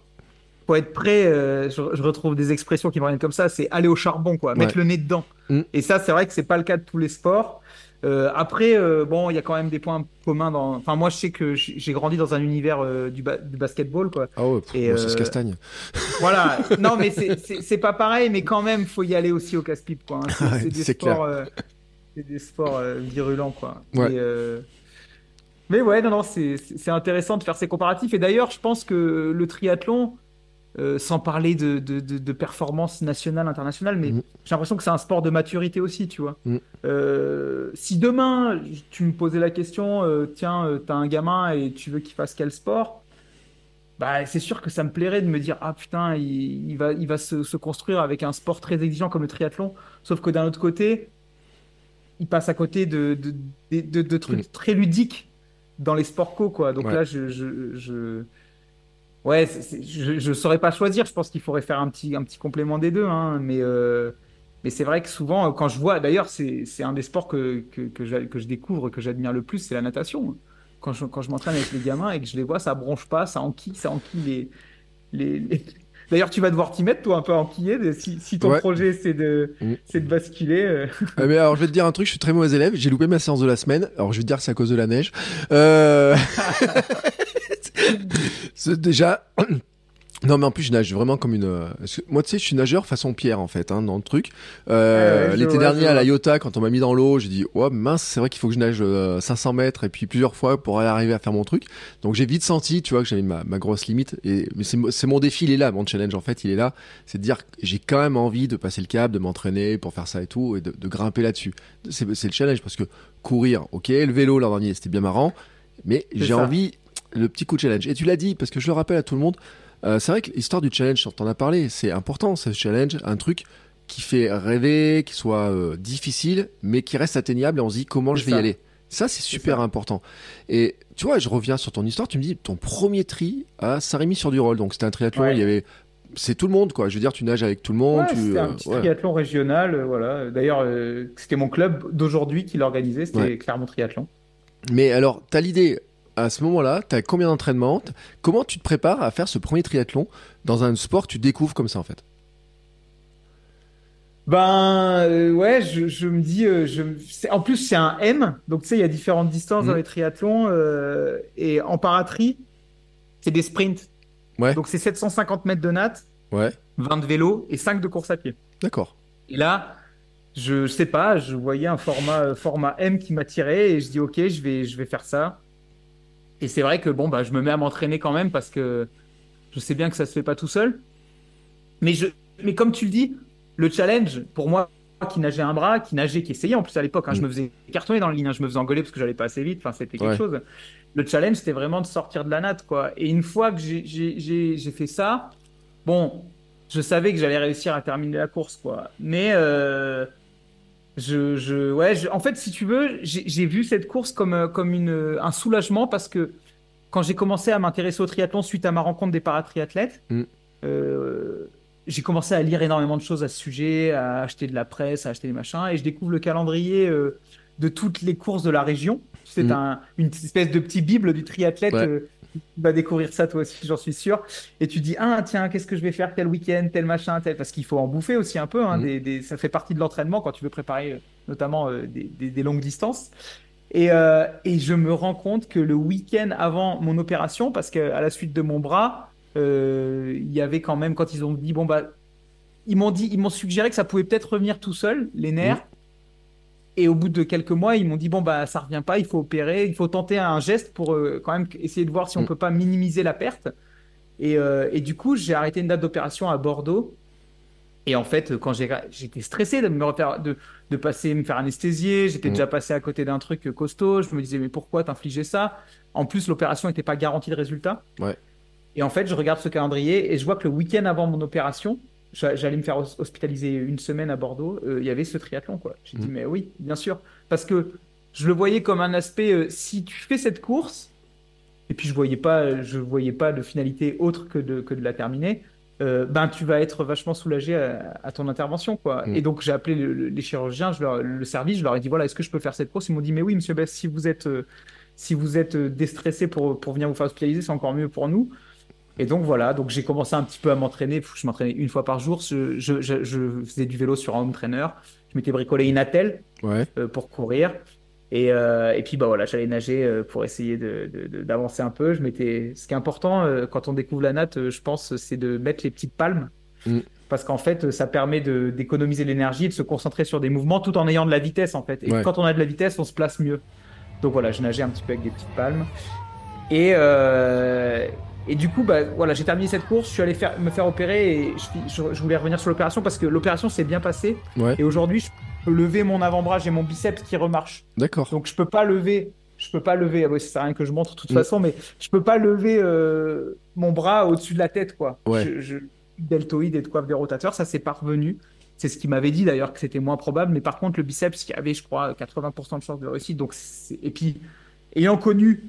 B: Faut être prêt. euh, je, je retrouve des expressions qui me reviennent comme ça. C'est aller au charbon, quoi. Mettre le nez dedans.
A: Mm.
B: Et ça, c'est vrai que c'est pas le cas de tous les sports. Euh, après, euh, bon, il y a quand même des points communs dans. Enfin, moi, je sais que j'ai grandi dans un univers euh, du, ba- du basketball, quoi.
A: Ah ouais, pff,
B: Et,
A: bon, ça se castagne.
B: Voilà, non mais c'est- pas pareil, mais quand même, faut y aller aussi au casse-pipe, quoi. hein. C'est
A: Ouais,
B: des sports, des sports euh, virulents, quoi.
A: Ouais.
B: Et, Mais ouais, non, non, c'est intéressant de faire ces comparatifs. Et d'ailleurs, je pense que le triathlon, euh, sans parler de, de, de, de performance nationale, internationale, mais
A: Mhm.
B: j'ai l'impression que c'est un sport de maturité aussi, tu vois.
A: Mhm.
B: Euh, si demain, tu me posais la question, euh, tiens, t'as un gamin et tu veux qu'il fasse quel sport? Bah, c'est sûr que ça me plairait de me dire, ah putain, il, il va, il va se, se construire avec un sport très exigeant comme le triathlon. Sauf que d'un autre côté, il passe à côté de, de, trucs
A: Mm.
B: très ludiques dans les sports co, quoi. Donc
A: Ouais.
B: là, je, je, je... Ouais, je, je saurais pas choisir. Je pense qu'il faudrait faire un petit, un petit complément des deux, hein. Mais, euh, mais c'est vrai que souvent, euh, quand je vois, d'ailleurs, c'est, c'est un des sports que, que, que, je découvre, que j'admire le plus, c'est la natation quand je, quand je m'entraîne avec les gamins et que je les vois, ça bronche pas, ça enquille, ça enquille les, les, les- D'ailleurs, tu vas devoir t'y mettre, toi, un peu enquiller. Si, si ton
A: Ouais.
B: projet, c'est de,
A: Mm.
B: c'est de basculer. euh,
A: mais alors je vais te dire un truc, je suis très mauvais élève, j'ai loupé ma séance de la semaine. Alors je vais te dire que c'est à cause de la neige. Euh... c'est déjà. Non mais en plus je nage vraiment comme une. euh, Moi tu sais je suis nageur façon Pierre en fait hein, dans le truc. Euh,
B: Ouais, je
A: L'été dernier à la. Iota quand on m'a mis dans l'eau j'ai dit oh mince c'est vrai qu'il faut que je nage euh, 500 mètres et puis plusieurs fois pour arriver à faire mon truc. Donc j'ai vite senti tu vois que j'avais ma, ma grosse limite et mais c'est mo- c'est mon défi il est là mon challenge en fait il est là c'est de dire que j'ai quand même envie de passer le cap de m'entraîner pour faire ça et tout et de, de grimper là-dessus. C'est c'est le challenge parce que courir ok le vélo l'an dernier c'était bien marrant mais j'ai envie le petit coup de challenge. Et tu l'as dit, parce que je le rappelle à tout le monde, euh, c'est vrai que l'histoire du challenge, on en a parlé, c'est important, ce challenge, un truc qui fait rêver, qui soit euh, difficile, mais qui reste atteignable et on se dit comment je vais
B: ça.
A: y aller? Ça, c'est super
B: ça.
A: important. Et tu vois, je reviens sur ton histoire, tu me dis ton premier tri à Saint-Rémy-sur-du-Rôle, donc c'était un triathlon,
B: Ouais.
A: il y avait. C'est tout le monde, quoi. Je veux dire, tu nages avec tout le monde.
B: Ouais,
A: tu,
B: c'était un
A: euh,
B: petit
A: ouais.
B: triathlon régional, euh, voilà. D'ailleurs, euh, c'était mon club d'aujourd'hui qui l'organisait, c'était
A: Ouais.
B: Clermont Triathlon.
A: Mais alors, t'as l'idée, à ce moment-là, t'as combien d'entraînements Comment tu te prépares à faire ce premier triathlon dans un sport que tu découvres comme ça, en fait?
B: Ben euh, ouais, je, je me dis, euh, je, en plus c'est un M, donc tu sais, il y a différentes distances dans
A: Mhm.
B: les triathlons euh, et en paratri, c'est des sprints.
A: Ouais.
B: Donc c'est 750 mètres de natte,
A: Ouais,
B: 20 de vélo et 5 de course à pied.
A: d'accord.
B: Et là, je, je sais pas, je voyais un format, format M qui m'attirait et je dis ok, je vais, je vais faire ça. Et c'est vrai que bon, bah, je me mets à m'entraîner quand même parce que je sais bien que ça se fait pas tout seul. Mais, je, mais comme tu le dis, le challenge, pour moi, qui nageait un bras, qui nageait, qui essayait en plus à l'époque, hein, je
A: Mm.
B: me faisais cartonner dans la ligne, hein, je me faisais engueuler parce que j'allais pas assez vite, enfin, c'était quelque
A: Ouais.
B: chose. Le challenge, c'était vraiment de sortir de la natte, quoi. Et une fois que j'ai fait ça, bon, je savais que j'allais réussir à terminer la course, quoi. Mais euh, je, je, ouais, je- en fait, si tu veux, j'ai vu cette course comme, euh, comme une, un soulagement parce que quand j'ai commencé à m'intéresser au triathlon suite à ma rencontre des paratriathlètes,
A: Mm.
B: euh, j'ai commencé à lire énormément de choses à ce sujet, à acheter de la presse, à acheter des machins, et je découvre le calendrier euh, de toutes les courses de la région. C'est
A: Mm.
B: un, une espèce de petit bible du triathlète.
A: Ouais.
B: euh, tu vas découvrir ça toi aussi, j'en suis sûr. Et tu dis, ah tiens, qu'est-ce que je vais faire tel week-end, tel machin, tel... Parce qu'il faut en bouffer aussi un peu. Hein, des, des- Ça fait partie de l'entraînement quand tu veux préparer euh, notamment euh, des, des- des longues distances. Et, euh, et je me rends compte que le week-end avant mon opération, parce qu'à la suite de mon bras, euh, il y avait quand même, quand ils ont dit, bon, bah, ils m'ont dit, ils m'ont suggéré que ça pouvait peut-être revenir tout seul, les nerfs. Et au bout de quelques mois, ils m'ont dit, bon, bah, ça revient pas, il faut opérer, il faut tenter un geste pour euh, quand même essayer de voir si on
A: Mm.
B: peut pas minimiser la perte. Et, euh, et du coup, j'ai arrêté une date d'opération à Bordeaux. Et en fait, quand j'étais stressé de me refaire, de, de passer, me faire anesthésier, j'étais
A: Mm.
B: déjà passé à côté d'un truc costaud. Je me disais, mais pourquoi t'infliger ça? En plus, l'opération n'était pas garantie de résultat.
A: Ouais.
B: Et en fait, je regarde ce calendrier et je vois que le week-end avant mon opération, j'allais me faire hos- hospitaliser une semaine à Bordeaux, euh, il y avait ce triathlon, quoi. J'ai dit,
A: Mhm.
B: mais oui, bien sûr. Parce que je le voyais comme un aspect, euh, si tu fais cette course, et puis je voyais pas, je voyais pas de finalité autre que de, que de la terminer, euh, ben tu vas être vachement soulagé à, à ton intervention, quoi.
A: Mm.
B: Et donc j'ai appelé le- le- les chirurgiens, je leur- le service, je leur ai dit, voilà, est-ce que je peux faire cette course? Ils m'ont dit, mais oui, monsieur Bess, si vous êtes, si vous êtes déstressé pour, pour venir vous faire hospitaliser, c'est encore mieux pour nous. Et donc voilà, donc j'ai commencé un petit peu à m'entraîner. Je m'entraînais une fois par jour. Je, je, je, je faisais du vélo sur un home trainer. Je m'étais bricolé une attelle
A: Ouais,
B: euh, pour courir. Et, euh, et puis bah voilà, j'allais nager euh, pour essayer d'avancer un peu. Je m'étais, ce qui est important quand on découvre la natte, je pense, c'est de mettre les petites palmes.
A: Mm.
B: Parce qu'en fait, ça permet d'économiser l'énergie de se concentrer sur des mouvements tout en ayant de la vitesse en fait. Et
A: Ouais.
B: quand on a de la vitesse, on se place mieux. Donc voilà, je nageais un petit peu avec des petites palmes. Et, euh, et du coup, bah, voilà, j'ai terminé cette course, je suis allé faire, me faire opérer et je, je- je voulais revenir sur l'opération parce que l'opération s'est bien passée.
A: ouais,
B: Et aujourd'hui, je peux lever mon avant-bras, j'ai mon biceps qui remarche.
A: d'accord.
B: Donc je peux pas lever, je peux pas lever, ah ouais, ça sert à rien que je montre de toute
A: Mm.
B: façon, mais je peux pas lever euh, mon bras au-dessus de la tête, quoi.
A: Ouais.
B: Je, deltoïde et de coiffe des rotateurs, ça c'est parvenu. C'est ce qui m'avait dit d'ailleurs que c'était moins probable, mais par contre le biceps qui avait, je crois, 80% de chance de réussite. Donc et puis ayant connu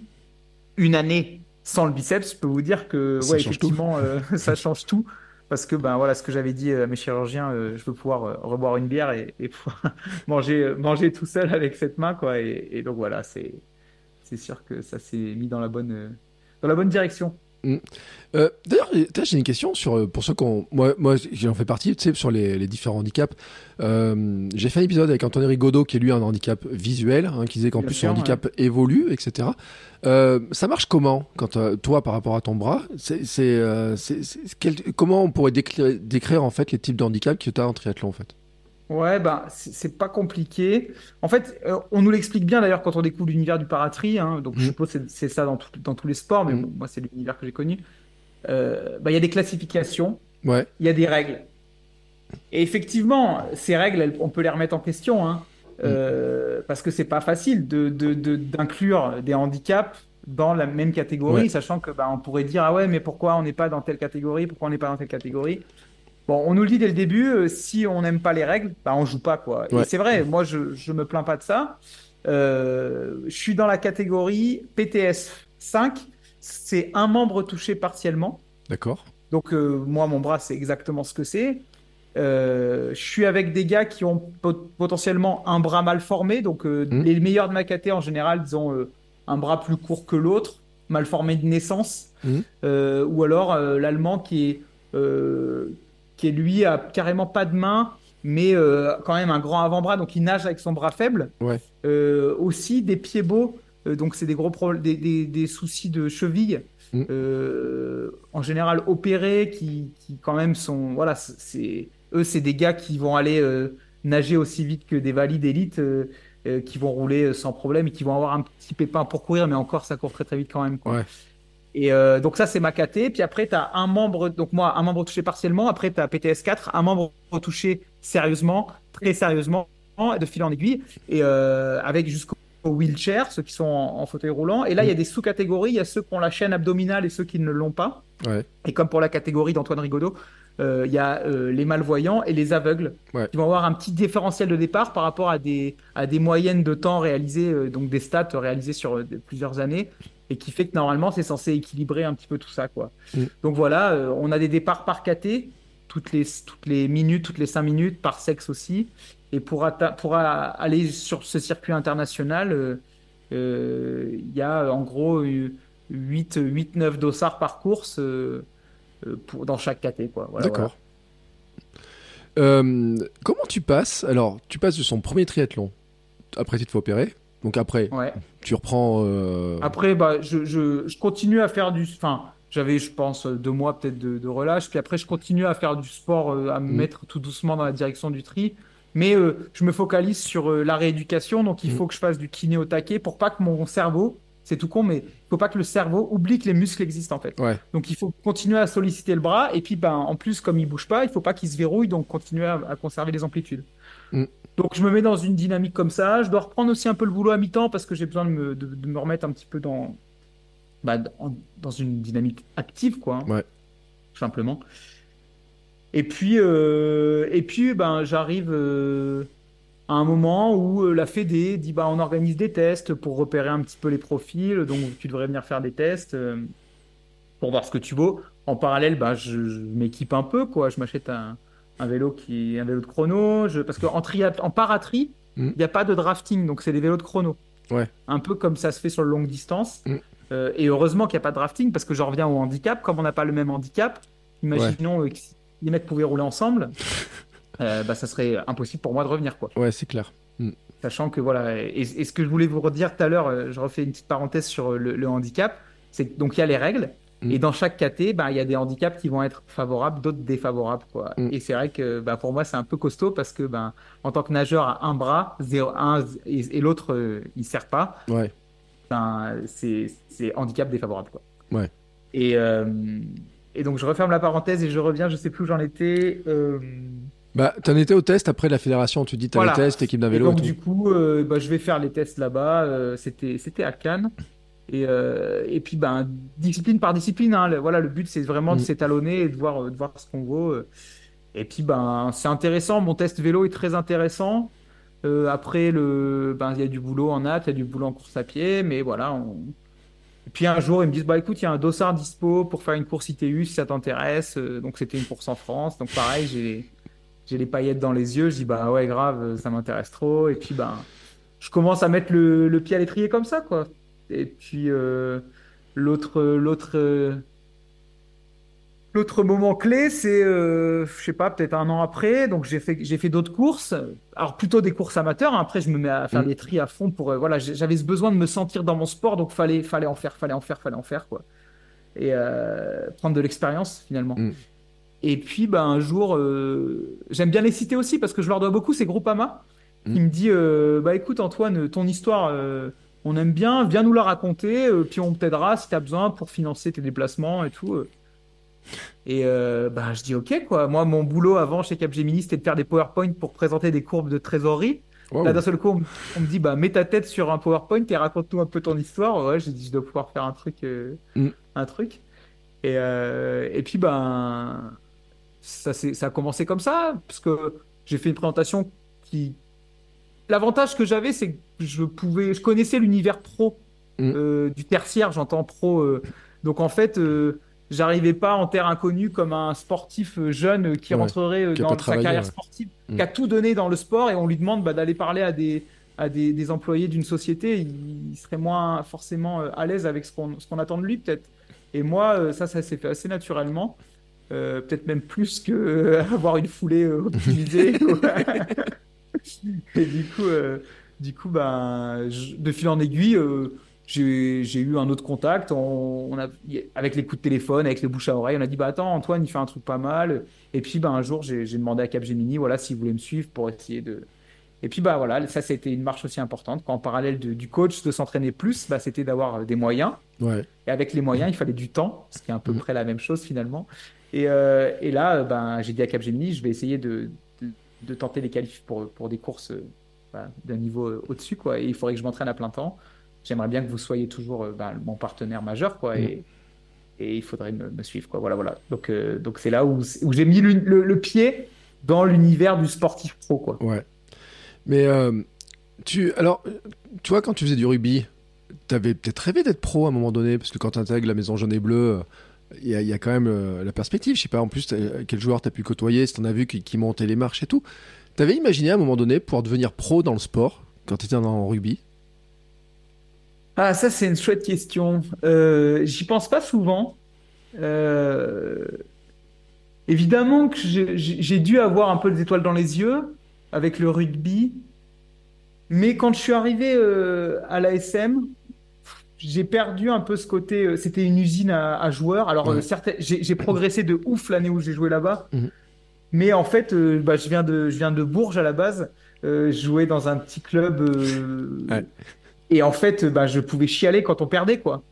B: une année sans le biceps, je peux vous dire que
A: Ça
B: ouais,
A: change tout.
B: effectivement, euh, ça change tout. Parce que ben voilà ce que j'avais dit à mes chirurgiens, euh, je veux pouvoir euh, reboire une bière et, et pouvoir manger euh, manger tout seul avec cette main quoi. Et, et donc voilà, c'est c'est sûr que ça s'est mis dans la bonne euh, dans la bonne direction.
A: Euh, D'ailleurs, j'ai- une question sur euh, pour ceux qu'on moi moi j'en fais partie, tu sais, sur les, les différents handicaps. Euh, j'ai fait un épisode avec Anthony Rigaudot qui est lui un handicap visuel, hein, qui disait qu'en plus
B: sûr,
A: son handicap évolue, etc. Euh, ça marche comment quand toi par rapport à ton bras? C'est comment on pourrait décrire, décrire en fait les types de handicaps que tu as en triathlon en fait?
B: Ouais, ben c'est c'est pas compliqué. En fait, euh, on nous l'explique bien d'ailleurs quand on découvre l'univers du paratri. Hein, donc je
A: Mhm.
B: suppose que c'est c'est ça dans, tout- dans tous les sports, mais
A: Mhm.
B: bon, moi c'est l'univers que j'ai connu. Euh, ben, il y a des classifications.
A: Ouais,
B: il y a des règles. Et effectivement, ces règles, elles- on peut les remettre en question, hein, euh, parce que c'est pas facile de, de- de- d'inclure des handicaps dans la même catégorie, sachant que bah, on pourrait dire ah ouais, mais pourquoi on n'est pas dans telle catégorie, pourquoi on n'est pas dans telle catégorie? Bon, on nous le dit dès le début, euh, si on n'aime pas les règles, bah, on joue pas quoi.
A: Ouais.
B: Et c'est vrai, moi je je me plains pas de ça. Euh, je suis dans la catégorie PTS 5, c'est un membre touché partiellement.
A: d'accord.
B: Donc euh, moi, mon bras, c'est exactement ce que c'est. Je suis avec des gars qui ont pot- potentiellement un bras mal formé. Donc
A: Mhm.
B: les meilleurs de ma caté, en général, ils ont un bras plus court que l'autre, mal formé de naissance. Euh, ou alors l'allemand qui est, qui est lui, a carrément pas de main, mais euh, quand même un grand avant-bras, donc il nage avec son bras faible.
A: Ouais.
B: Euh, aussi des pieds beaux, euh, donc c'est des gros des, des- des soucis de cheville.
A: Mm.
B: en général opérés, qui, qui quand même sont, voilà, c'est- eux, c'est des gars qui vont aller nager aussi vite que des valides élites, qui vont rouler sans problème et qui vont avoir un petit pépin pour courir, mais encore ça court très très vite quand même. quoi.
A: Ouais.
B: Et euh, donc ça c'est ma KT. Puis après tu as un membre, donc moi un membre touché partiellement. Après tu as PTS 4, un membre touché sérieusement, très sérieusement, de fil en aiguille, et euh, avec jusqu'au wheelchair, ceux qui sont en, en fauteuil roulant. Et là il y a des sous-catégories. Il y a ceux qui ont la chaîne abdominale et ceux qui ne l'ont pas.
A: Ouais.
B: Et comme pour la catégorie d'Antoine Rigaudot, euh, il y a euh, les malvoyants et les aveugles
A: Ouais.
B: qui vont avoir un petit différentiel de départ par rapport à des, à des moyennes de temps réalisées, euh, donc des stats réalisées sur plusieurs années, et qui fait que normalement c'est censé équilibrer un petit peu tout ça. Quoi.
A: Mm.
B: Donc voilà, euh, on a des départs par KT, toutes les, toutes les minutes, toutes les 5 minutes, par sexe aussi. Et pour, aller sur ce circuit international, euh, euh, il y a en gros 8-9 dossards par course pour, dans chaque KT. Quoi. Voilà,
A: D'accord. Comment tu passes Alors, tu passes de son premier triathlon. Après, tu te fais opérer. Donc après.
B: Ouais.
A: tu reprends. euh,
B: Après, bah, je, je, je continue à faire du. Enfin, j'avais, je pense, deux mois peut-être de, de relâche. Puis après, je continue à faire du sport, euh, à me
A: Mm.
B: mettre tout doucement dans la direction du tri. Mais euh, je me focalise sur la rééducation. Donc, il
A: Mm.
B: faut que je fasse du kiné au taquet pour pas que mon cerveau, c'est tout con, mais il faut pas que le cerveau oublie que les muscles existent en fait.
A: Ouais.
B: Donc, il faut continuer à solliciter le bras. Et puis, ben, en plus, comme il bouge pas, il faut pas qu'il se verrouille. Donc, continuer à, à conserver les amplitudes.
A: Mm.
B: Donc, je me mets dans une dynamique comme ça. Je dois reprendre aussi un peu le boulot à mi-temps parce que j'ai besoin de me, de, de me remettre un petit peu dans, bah, dans, une dynamique active, quoi. hein,
A: Ouais.
B: Simplement. Et puis, euh, et puis ben, j'arrive euh, à un moment où euh, la Fédé dit bah, on organise des tests pour repérer un petit peu les profils. Donc, tu devrais venir faire des tests euh, pour voir ce que tu vaux. En parallèle, bah, je, je m'équipe un peu, quoi. Je m'achète un, un vélo qui un vélo de chrono. Je, parce qu'en triath- en paratri, il
A: Mm.
B: n'y a pas de drafting, donc c'est des vélos de chrono.
A: Ouais.
B: Un peu comme ça se fait sur le longue distance.
A: Mm.
B: Euh, et heureusement qu'il n'y a pas de drafting, parce que j'en reviens au handicap. Comme on n'a pas le même handicap, imaginons euh, que si les mecs pouvaient rouler ensemble, euh, bah, ça serait impossible pour moi de revenir, quoi.
A: Ouais, c'est clair.
B: Sachant que voilà, et, et ce que je voulais vous redire tout à l'heure, je refais une petite parenthèse sur le, le handicap, c'est que donc il y a les règles,
A: Mm.
B: et dans chaque KT, bah, il y a des handicaps qui vont être favorables, d'autres défavorables. Quoi.
A: Mm.
B: Et c'est vrai que bah, pour moi, c'est un peu costaud parce que ben en tant que nageur à un bras, zéro, un, et, et l'autre, euh, il sert pas,
A: Ouais.
B: ben, c'est handicap défavorable. Quoi.
A: Ouais.
B: Et, euh, et donc je referme la parenthèse et je reviens, je sais plus où j'en étais. euh,
A: Bah, t'en étais au test après la fédération. Tu dis t'as
B: Voilà.
A: les tests, équipe d'un
B: Et
A: vélo.
B: donc
A: et
B: du
A: tout.
B: coup, euh, bah, je vais faire les tests là-bas. c'était à Cannes. Et, euh, et puis ben discipline par discipline. hein, le- voilà, le but c'est vraiment de
A: Mm.
B: s'étalonner et de voir euh, de voir ce qu'on vaut. euh. Et puis ben c'est intéressant. Mon test vélo est très intéressant. Euh, après le ben il y a du boulot en natte, il y a du boulot en course à pied, mais voilà. on- Et puis un jour ils me disent bah écoute il y a un dossard dispo pour faire une course ITU si ça t'intéresse. Donc c'était une course en France. Donc pareil j'ai j'ai les paillettes dans les yeux, je dis bah ouais grave, ça m'intéresse trop. Et puis ben je commence à mettre le, le pied à l'étrier comme ça quoi. Et puis euh, l'autre l'autre euh, l'autre moment clé c'est euh, je sais pas peut-être un an après donc j'ai fait j'ai fait d'autres courses alors plutôt des courses amateurs hein. après je me mets à faire
A: Mm.
B: des tris à fond pour euh, voilà j'avais ce besoin de me sentir dans mon sport donc fallait fallait en faire fallait en faire fallait en faire quoi et euh, prendre de l'expérience finalement
A: Mm.
B: et puis ben un jour j'aime bien les citer aussi parce que je leur dois beaucoup c'est Groupama qui
A: Mm.
B: me dit bah écoute Antoine ton histoire on aime bien viens nous la raconter euh, puis on t'aidera si tu as besoin pour financer tes déplacements et tout euh. et euh, bah je dis ok quoi moi mon boulot avant chez Capgemini c'était de faire des PowerPoint pour présenter des courbes de trésorerie
A: Waouh.
B: Là, d'un seul coup, on, me- on me dit, bah, mets ta tête sur un PowerPoint et raconte-nous un peu ton histoire. Ouais, j'ai dit, je dois pouvoir faire un truc, euh,
A: Mm.
B: un truc. Et, et puis, ben, ça, ça a commencé comme ça, parce que j'ai fait une présentation qui. L'avantage que j'avais, c'est que je pouvais, je connaissais l'univers pro
A: Mm.
B: euh, du tertiaire, j'entends pro. euh. donc en fait, euh, j'arrivais pas en terre inconnue comme un sportif euh, jeune qui
A: Ouais,
B: rentrerait
A: qui
B: dans sa carrière
A: ouais.
B: sportive,
A: Mm.
B: qui a tout donné dans le sport et on lui demande bah, d'aller parler à des à des, des employés d'une société, il, il serait moins forcément à l'aise avec ce qu'on ce qu'on attend de lui peut-être. Et moi, ça, ça s'est fait assez naturellement. peut-être même plus que avoir une foulée optimisée. Et du coup, du coup, ben, je- de fil en aiguille, euh, j'ai j'ai eu un autre contact. On, on a, avec les coups de téléphone, avec les bouches à oreille, on a dit bah attends, Antoine, il fait un truc pas mal. Et puis ben un jour, j'ai j'ai demandé à Capgemini, voilà, s'il voulait me suivre pour essayer de. Et puis bah voilà, ça c'était une marche aussi importante. Quand en parallèle de- du coach de s'entraîner plus, bah, c'était d'avoir des moyens.
A: Ouais.
B: Et avec les moyens, il fallait du temps, ce qui est à peu
A: Mhm.
B: près la même chose finalement. Et, euh, et là, ben, j'ai dit à Capgemini, je vais essayer de, de, de tenter les qualifs pour, pour des courses euh, bah, d'un niveau euh, au-dessus, quoi. Et il faudrait que je m'entraîne à plein temps. J'aimerais bien que vous soyez toujours euh, ben, mon partenaire majeur, quoi. Et, et il faudrait me, me suivre, quoi. Voilà, voilà. Donc, euh, donc c'est là où, où j'ai mis le, le- le pied dans l'univers du sportif pro, quoi.
A: Ouais. Mais euh, tu, alors, tu vois, quand tu faisais du rugby, t'avais peut-être rêvé d'être pro à un moment donné, parce que quand tu intègres la maison jaune et bleue, il y, a- il y a quand même euh, la perspective. Je sais pas, en plus, quel joueur t'as pu côtoyer, si t'en as vu qui, qui montait les marches et tout. T'avais imaginé à un moment donné pouvoir devenir pro dans le sport quand t'étais en rugby?
B: Ah, ça, c'est une chouette question. Euh, j'y pense pas souvent. Euh, évidemment que j'ai dû avoir un peu les étoiles dans les yeux avec le rugby. Mais quand je suis arrivé euh, à l'ASM, j'ai perdu un peu ce côté. euh, C'était une usine à, à joueurs. Alors,
A: Ouais.
B: euh, certes, j'ai j'ai progressé de ouf l'année où j'ai joué là-bas.
A: Mhm.
B: Mais en fait, euh, bah, je viens de, je viens de Bourges à la base. Euh, je jouais dans un petit club. euh,
A: Ouais.
B: Et en fait, bah, je pouvais chialer quand on perdait, quoi.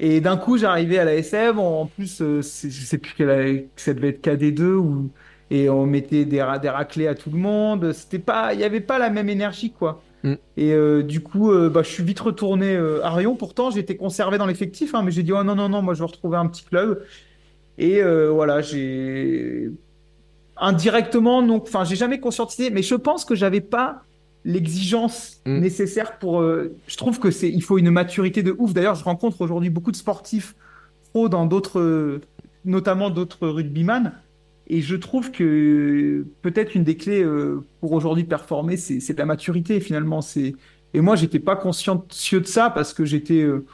B: Et d'un coup, j'arrivais à la SM. En plus, euh, je sais plus quelle, ça devait être KD2 ou et on mettait des, ra- des raclés à tout le monde. C'était pas, il y avait pas la même énergie, quoi.
A: Mm.
B: Et euh, du coup, euh, bah, je suis vite retourné euh, à Rion. Pourtant, j'étais conservé dans l'effectif, hein, mais j'ai dit oh non non non, moi je veux retrouver un petit club. Et voilà, j'ai indirectement, donc, enfin, j'ai jamais conscientisé, mais je pense que j'avais pas l'exigence
A: Mm.
B: nécessaire pour. euh, je trouve que c'est, il faut une maturité de ouf. D'ailleurs, je rencontre aujourd'hui beaucoup de sportifs pro dans d'autres, euh, notamment d'autres rugbyman, et je trouve que peut-être une des clés euh, pour aujourd'hui performer, c'est, la maturité finalement. C'est et moi, j'étais pas consciencieux de ça parce que j'étais euh,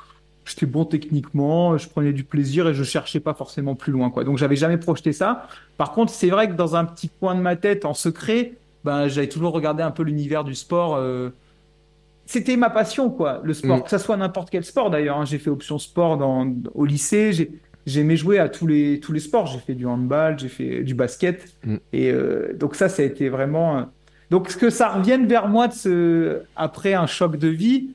B: j'étais bon techniquement, je prenais du plaisir et je cherchais pas forcément plus loin, quoi. Donc, j'avais jamais projeté ça. Par contre, c'est vrai que dans un petit coin de ma tête, en secret, ben, j'avais toujours regardé un peu l'univers du sport. euh, C'était ma passion, quoi, le sport.
A: Mm.
B: Que ça soit n'importe quel sport, d'ailleurs. hein. J'ai fait option sport dans, au lycée. J'ai, j'aimais jouer à tous les, tous les sports. J'ai fait du handball, j'ai fait du basket.
A: Mm.
B: Et euh, donc, ça, ça a été vraiment. euh, Donc, ce que ça revienne vers moi de ce... après un choc de vie,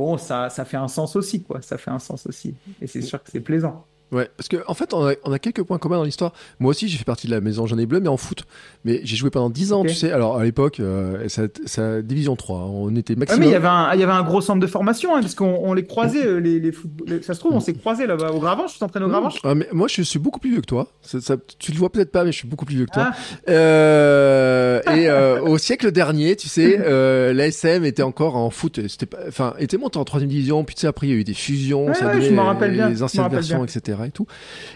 B: bon, ça, ça fait un sens aussi, quoi. Ça fait un sens aussi. Et c'est sûr que c'est plaisant.
A: Ouais, parce qu'en en fait, on a, on a quelques points communs dans l'histoire. Moi aussi, j'ai fait partie de la maison jaune et bleue, mais en foot. Mais j'ai joué pendant 10 ans, tu sais. Alors, à l'époque, euh, ça, ça- division 3. hein. On était
B: Ah,
A: maximum.
B: mais il y avait un, il y avait un gros centre de formation, hein, parce qu'on on les croisait, euh, les, Ça se trouve, on s'est croisés là-bas au Gravanche. Tu t'entraînes au Gravanche?
A: Ah, mais moi, je suis beaucoup plus vieux que toi. Ça- ça- tu le vois peut-être pas, mais je suis beaucoup plus vieux que toi.
B: Ah.
A: Euh, et euh, au siècle dernier, tu sais, l'ASM était encore en foot. C'était pas, enfin, était monté en troisième division. Puis tu sais, après, il y a eu des fusions,
B: Ouais,
A: ça
B: ouais, je rappelle
A: les anciennes versions,
B: bien.
A: etc. Et tout.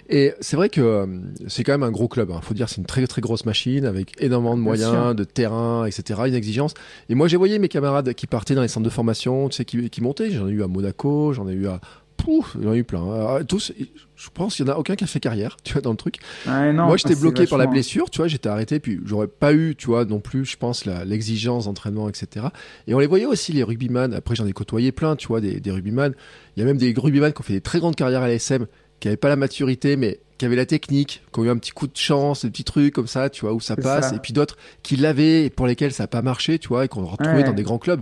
A: Et c'est vrai que euh, c'est quand même un gros club. Hein. Faut dire, c'est une très très grosse machine avec énormément de moyens, de terrain, etc. Une exigence. Et moi, j'ai voyé mes camarades qui partaient dans les centres de formation, tu sais, qui, qui montaient. J'en ai eu à Monaco, j'en ai eu à Pouf, j'en ai eu plein. Alors, tous, je pense qu'il y en a aucun qui a fait carrière, tu vois, dans le truc.
B: Non,
A: Moi, j'étais bloqué par la blessure, tu vois, j'étais arrêté, puis j'aurais pas eu, tu vois, non plus, je pense, l'exigence d'entraînement, etc. Et on les voyait aussi, les rugbyman. Après, j'en ai côtoyé plein, tu vois, des, des rugbyman. Il y a même des rugbyman qui ont fait des très grandes carrières à l'ASM, qui avaient pas la maturité, mais qui avaient la technique, qui ont eu un petit coup de chance, des petits trucs comme ça, tu vois, où ça passe.
B: ça.
A: Et puis d'autres qui l'avaient et pour lesquels ça n'a pas marché, tu vois, et qu'on a retrouvé
B: Ouais.
A: dans des grands clubs.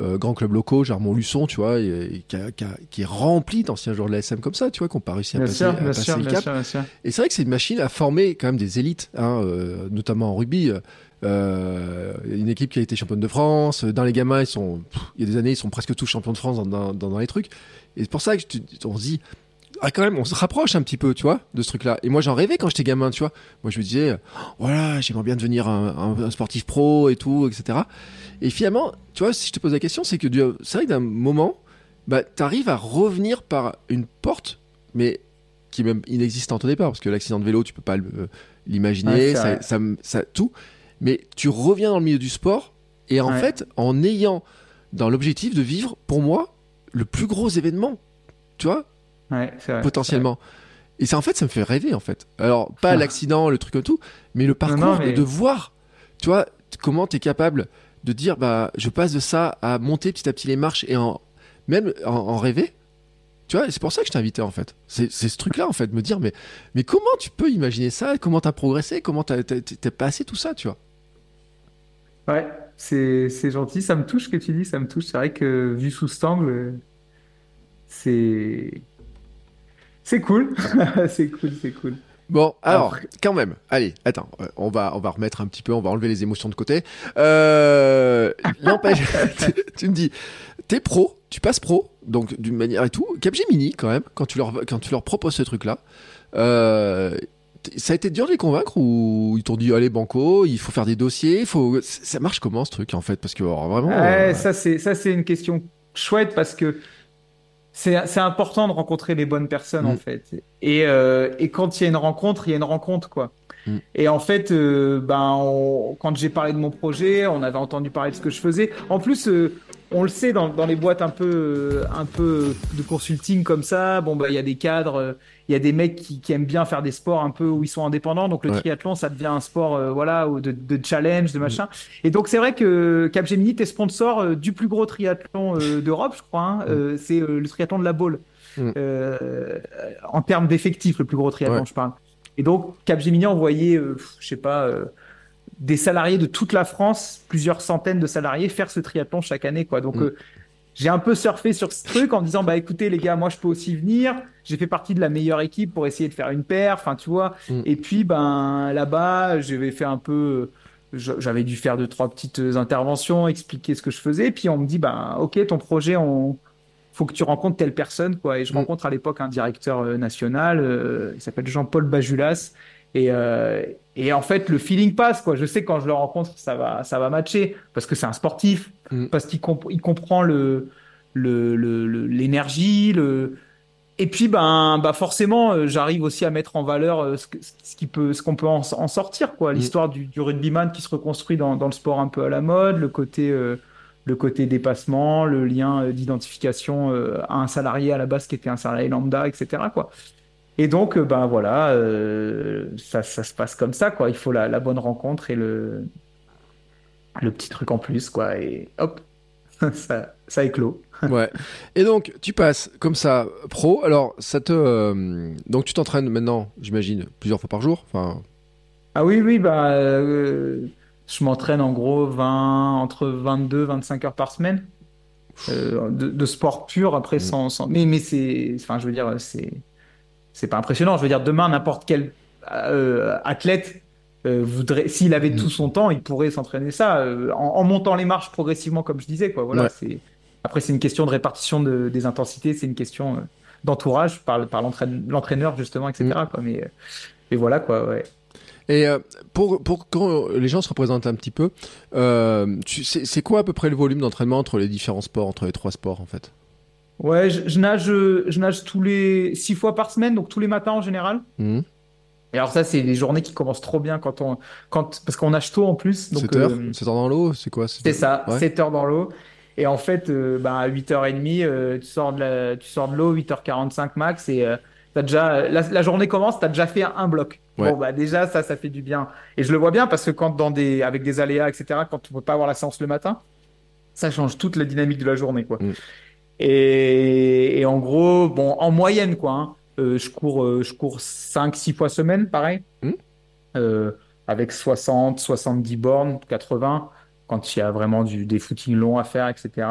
A: Euh, grands clubs locaux, genre Montluçon, tu vois, et, et qui, a- qui a- qui est rempli d'anciens joueurs de l'ASM comme ça, tu vois, qui n'ont pas réussi à
B: Bien
A: passer,
B: sûr,
A: à
B: bien
A: passer
B: sûr,
A: le
B: bien
A: cap.
B: sûr, bien sûr.
A: Et c'est vrai que c'est une machine à former quand même des élites, hein, euh, notamment en rugby. Euh, une équipe qui a été championne de France. Dans les gamins, ils sont, pff, il y a des années, ils sont presque tous champions de France dans, dans, dans- dans les trucs. Et c'est pour ça que tu- on se dit, ah quand même, on se rapproche un petit peu, tu vois, de ce truc-là. Et moi, j'en rêvais quand j'étais gamin, tu vois. Moi, je me disais, oh, voilà, j'aimerais bien devenir un, un- un sportif pro et tout, etc. Et finalement, tu vois, si je te pose la question, c'est que c'est vrai que d'un moment, bah, t'arrives à revenir par une porte, mais qui est même inexistante au départ, parce que l'accident de vélo, tu peux pas euh, l'imaginer, ça, ça, ça- tout. Mais tu reviens dans le milieu du sport, et en
B: Ouais.
A: fait, en ayant dans l'objectif de vivre, pour moi, le plus gros événement, tu vois,
B: Ouais, c'est vrai.
A: potentiellement. Et ça, en fait, ça me fait rêver, en fait. Alors, pas l'accident, le truc et tout, mais le parcours
B: non, mais-
A: de voir, tu vois, comment tu es capable de dire, bah, je passe de ça à monter petit à petit les marches et en, même en, en rêver. Tu vois, c'est pour ça que je t'ai invité, en fait. C'est ce truc-là, en fait, me dire, mais, mais comment tu peux imaginer ça? Comment t'as progressé? Comment t'as t'as passé tout ça, tu vois?
B: Ouais, c'est c'est gentil, ça me touche ce que tu dis, ça me touche. C'est vrai que vu sous cet angle, euh, c'est c'est cool, c'est cool, c'est cool.
A: Bon, alors, quand même, allez, attends, euh, on va, on va remettre un petit peu, on va enlever les émotions de côté. Euh, N'empêche, tu, me dis, t'es pro, tu passes pro, donc d'une manière et tout. Capgemini, quand même, quand tu leur, quand tu leur proposes ce truc-là, euh, ça a été dur de les convaincre ou ils t'ont dit, allez, banco, il faut faire des dossiers, il faut, ça marche comment ce truc en fait? Parce que alors, vraiment.
B: Ouais,
A: euh,
B: ça c'est ça c'est une question chouette parce que c'est important de rencontrer les bonnes personnes en
A: Mm.
B: fait. Et euh, et quand il y a une rencontre, il y a une rencontre quoi.
A: Mm.
B: Et en fait, euh, ben on- quand j'ai parlé de mon projet, on avait entendu parler de ce que je faisais. En plus, euh, on le sait dans, dans les boîtes un peu un peu de consulting comme ça. Bon bah il y a des cadres, euh, il y a des mecs qui, qui aiment bien faire des sports un peu où ils sont indépendants. Donc le
A: Ouais.
B: triathlon, ça devient un sport euh, voilà de, de challenge, de machin. Et donc c'est vrai que Capgemini est sponsor euh, du plus gros triathlon euh, d'Europe, je crois. hein. Euh, c'est le triathlon de la Baule.
A: Mm.
B: En termes d'effectifs, le plus gros triathlon, je parle. Et donc Capgemini pff, je sais pas, des salariés de toute la France, plusieurs centaines de salariés, faire ce triathlon chaque année, quoi. Donc
A: Mm.
B: euh, j'ai un peu surfé sur ce truc en me disant bah écoutez les gars, moi je peux aussi venir. J'ai fait partie de la meilleure équipe pour essayer de faire une paire. Enfin tu vois.
A: Mm.
B: Et puis ben là-bas, j'avais fait un peu, je- j'avais dû faire deux trois petites interventions, expliquer ce que je faisais. Et puis on me dit ben ok ton projet on faut que tu rencontres telle personne quoi. Et je
A: Mm.
B: rencontre à l'époque un directeur euh, national, euh, il s'appelle Jean-Paul Bajulas. Et, euh, et en fait, le feeling passe, quoi. Je sais que quand je le rencontre, ça va, ça va matcher parce que c'est un sportif,
A: Mm.
B: parce qu'il comp- il comprend le, le, le- le- l'énergie, le, et puis ben, bah forcément, euh, j'arrive aussi à mettre en valeur euh, ce, que- ce qui peut, ce qu'on peut en, en sortir, quoi. L'histoire du, du rugbyman qui se reconstruit dans, dans le sport un peu à la mode, le côté, euh, le côté dépassement, le lien d'identification à un salarié à la base qui était un salarié lambda, etc. Quoi. Et donc, euh, ben voilà, euh, ça, ça se passe comme ça, quoi. Il faut la, la bonne rencontre et le, le petit truc en plus, quoi. Et hop, ça, ça éclot.
A: Ouais. Et donc, tu passes comme ça pro. Alors, ça te. euh, donc, tu t'entraînes maintenant, j'imagine, plusieurs fois par jour. Enfin,
B: Ah oui, oui, bah, euh, je m'entraîne en gros 20, entre 22 25 heures par semaine de, de sport pur. Après,
A: Mm.
B: sans, sans... Mais, mais c'est, enfin, je veux dire, c'est, c'est pas impressionnant. Je veux dire, demain, n'importe quel euh, athlète euh, voudrait, s'il avait tout son temps, il pourrait s'entraîner ça euh, en, en montant les marches progressivement, comme je disais, quoi. Voilà,
A: Ouais.
B: c'est. Après, c'est une question de répartition de, des intensités, c'est une question d'entourage par, par l'entraîne- l'entraîneur, justement, etc.
A: Mm.
B: Quoi. Mais, mais voilà, quoi, ouais.
A: Et pour, pour quand les gens se représentent un petit peu, tu- c'est c'est quoi à peu près le volume d'entraînement entre les différents sports, entre les trois sports en fait?
B: Ouais, je, je nage, je nage tous les six fois par semaine, donc tous les matins en général.
A: Mhm.
B: Et alors ça, c'est des journées qui commencent trop bien quand on, quand, parce qu'on nage tôt en plus. Donc
A: 7 heures
B: euh,
A: 7 heures dans l'eau C'est quoi?
B: C'est ça,
A: Ouais.
B: 7 heures dans l'eau. Et en fait, euh, bah, à 8h30, euh, tu sors de la- tu sors de l'eau, 8h45 max, et euh, t'as déjà, la, la journée commence, tu as déjà fait un bloc.
A: Ouais.
B: Bon, bah déjà, ça, ça fait du bien. Et je le vois bien parce que quand dans des, avec des aléas, etc., quand tu peux pas avoir la séance le matin, ça change toute la dynamique de la journée, quoi.
A: Mm.
B: Et, et en gros, bon, en moyenne, quoi, hein, euh, je cours, euh, je cours 5-6 fois semaine, pareil,
A: Mm.
B: Euh, avec 60, 70 bornes, 80, quand il y a vraiment du, des footings longs à faire, etc.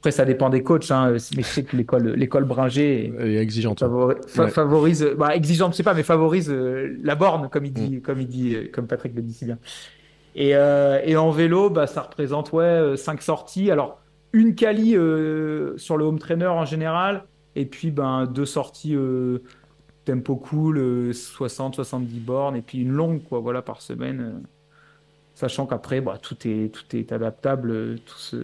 B: Après, ça dépend des coachs, hein, mais je sais que l'école, l'école Bringé est-
A: exigeante.
B: favori- fa-
A: Ouais.
B: favorise, bah, exigeante, je sais pas, mais favorise euh, la borne, comme il dit,
A: Mm.
B: comme il dit, euh, comme Patrick le dit si bien. Et, euh, et en vélo, bah, ça représente ouais, euh, cinq sorties. Alors, une quali euh, sur le home trainer en général, et puis ben, deux sorties euh, tempo cool, euh, 60-70 bornes, et puis une longue, quoi, voilà, par semaine. euh, sachant qu'après, bah, tout est, tout adaptable, euh, tout se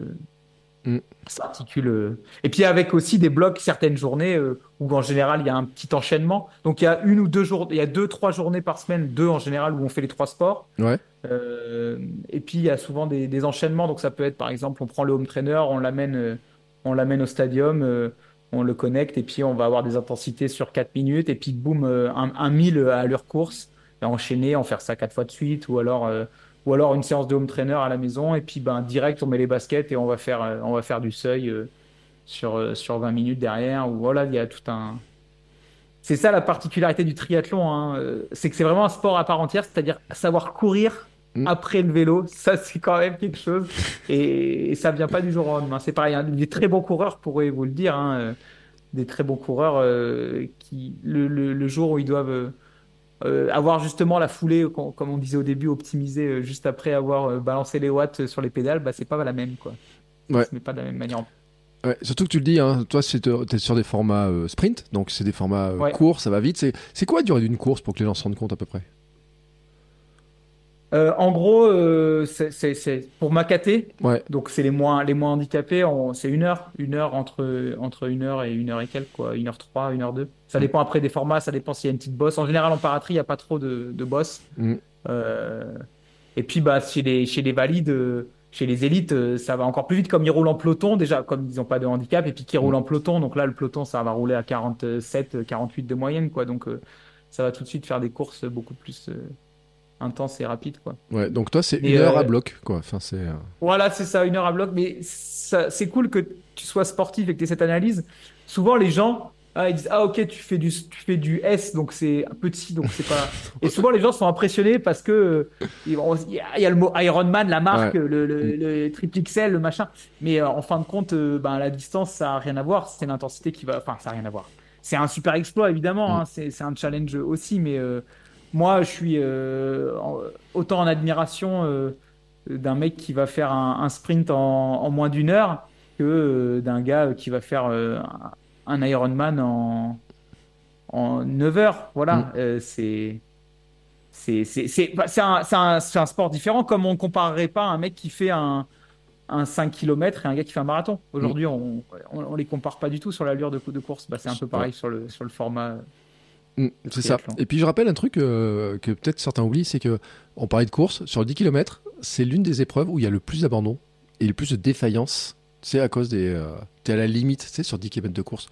A: Mm.
B: s'articule. Et puis avec aussi des blocs certaines journées euh, où en général il y a un petit enchaînement. Donc il y a une ou deux jours, il y a deux trois journées par semaine, deux en général où on fait les trois sports.
A: Ouais.
B: Euh, et puis il y a souvent des, des enchaînements. Donc ça peut être par exemple on prend le home trainer, on l'amène, euh, on l'amène au stadium. on le connecte et puis on va avoir des intensités sur 4 minutes et puis boum, un, un 1000 à l'heure course, enchaîner, en faire ça quatre fois de suite ou alors, ou alors une séance de home trainer à la maison et puis ben, direct on met les baskets et on va faire, euh, on va faire du seuil sur, sur 20 minutes derrière. Ou voilà, il y a tout un. C'est ça la particularité du triathlon, hein, c'est que c'est vraiment un sport à part entière, c'est-à-dire savoir courir Mm. après le vélo, ça c'est quand même quelque chose. Et, ça vient pas du jour au lendemain. C'est pareil, hein, des très bons coureurs pourraient vous le dire, hein, euh, des très bons coureurs euh, qui le, jour où ils doivent euh, avoir justement la foulée, comme on disait au début, optimisée juste après avoir balancé les watts sur les pédales, bah c'est pas la même quoi.
A: Ouais.
B: Ce pas de la même manière.
A: Ouais, surtout que tu le dis, hein, toi, tu es sur des formats sprint, donc c'est des formats courts, ça va vite. C'est quoi la durée d'une course pour que les gens se rendent compte à peu près?
B: Euh, en gros, euh, c'est pour.
A: Ouais.
B: Donc c'est les moins les moins handicapés. C'est une heure, une heure entre entre une heure et une heure et quelques quoi, une heure trois, une heure deux. Ça mm. dépend après des formats, ça dépend s'il y a une petite bosse. En général, en paratrie, il n'y a pas trop de, de boss.
A: Mm.
B: Euh, et puis bah chez les chez les valides, chez les élites, ça va encore plus vite comme ils roulent en peloton déjà, comme ils n'ont pas de handicap et puis qu'ils roulent mm. en peloton. Donc là, le peloton, ça va rouler à 47, 48 de moyenne quoi. Donc ça va tout de suite faire des courses beaucoup plus intense et rapide quoi.
A: Ouais, donc toi c'est une heure à euh, bloc quoi. Enfin c'est. Euh,
B: voilà, c'est ça, une heure à bloc. Mais c'est cool que tu sois sportif et que tu aies cette analyse. Souvent les gens ah, ils disent ah ok tu fais du tu fais du S donc c'est petit donc c'est pas. et souvent les gens sont impressionnés parce que il y a le mot Ironman, la marque, le, le, le, triple XL, le machin. Mais euh, en fin de compte, ben la distance ça a rien à voir. C'est l'intensité qui va. Enfin ça a rien à voir. C'est un super exploit évidemment. Mm. Hein, c'est un challenge aussi, mais moi, je suis euh, autant en admiration euh, d'un mec qui va faire un, sprint en, moins d'une heure que euh, d'un gars qui va faire un Ironman en, en 9 heures. Voilà, mm. c'est. C'est bah, un, un, un, sport différent, comme on ne comparerait pas un mec qui fait un, un 5 km et un gars qui fait un marathon. Aujourd'hui, mm. on, on, les compare pas du tout sur l'allure de, de course. Bah, c'est un peu pareil sur, le, sur le format
A: Mm, c'est ça. Et puis je rappelle un truc euh, que peut-être certains oublient, c'est que on parlait de course, sur le 10 km, c'est l'une des épreuves où il y a le plus d'abandon et le plus de défaillance. C'est à cause des. Euh, à la limite, tu sais, sur 10 km de course.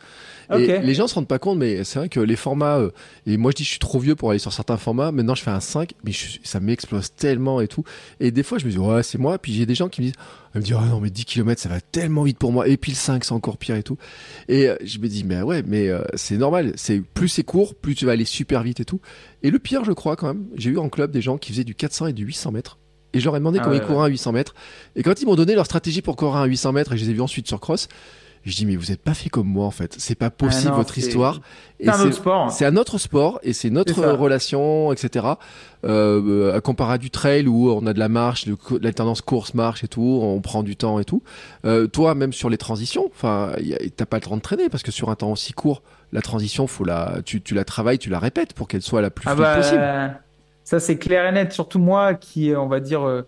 A: Et les gens se rendent pas compte, mais c'est vrai que les formats. Euh, et moi, je dis, je suis trop vieux pour aller sur certains formats. Maintenant, je fais un 5, mais ça m'explose tellement et tout. Et des fois, je me dis, ouais, c'est moi. Puis j'ai des gens qui me disent, me disent, oh non, mais 10 km, ça va tellement vite pour moi. Et puis le 5, c'est encore pire et tout. Et euh, je me dis, mais ouais, mais euh, c'est normal. C'est plus c'est court, plus tu vas aller super vite et tout. Et le pire, je crois quand même, j'ai eu en club des gens qui faisaient du 400 et du 800 mètres. Et je leur ai demandé ah comment ils couraient à 800 mètres. Et quand ils m'ont donné leur stratégie pour courir à 800 mètres, et je les ai vus ensuite sur cross, je dis mais vous n'êtes pas fait comme moi en fait. C'est pas possible ah votre histoire.
B: C'est un autre sport.
A: C'est un autre sport et c'est notre relation, etc. Euh, à comparer à du trail où on a de la marche, l'alternance course marche et tout, on prend du temps et tout. Euh, toi même sur les transitions, enfin t'as pas le temps de traîner parce que sur un temps aussi court, la transition faut la, tu, tu la travailles, tu la répètes pour qu'elle soit la plus ah fluide bah, possible.
B: Ça c'est clair et net. Surtout moi qui on va dire euh,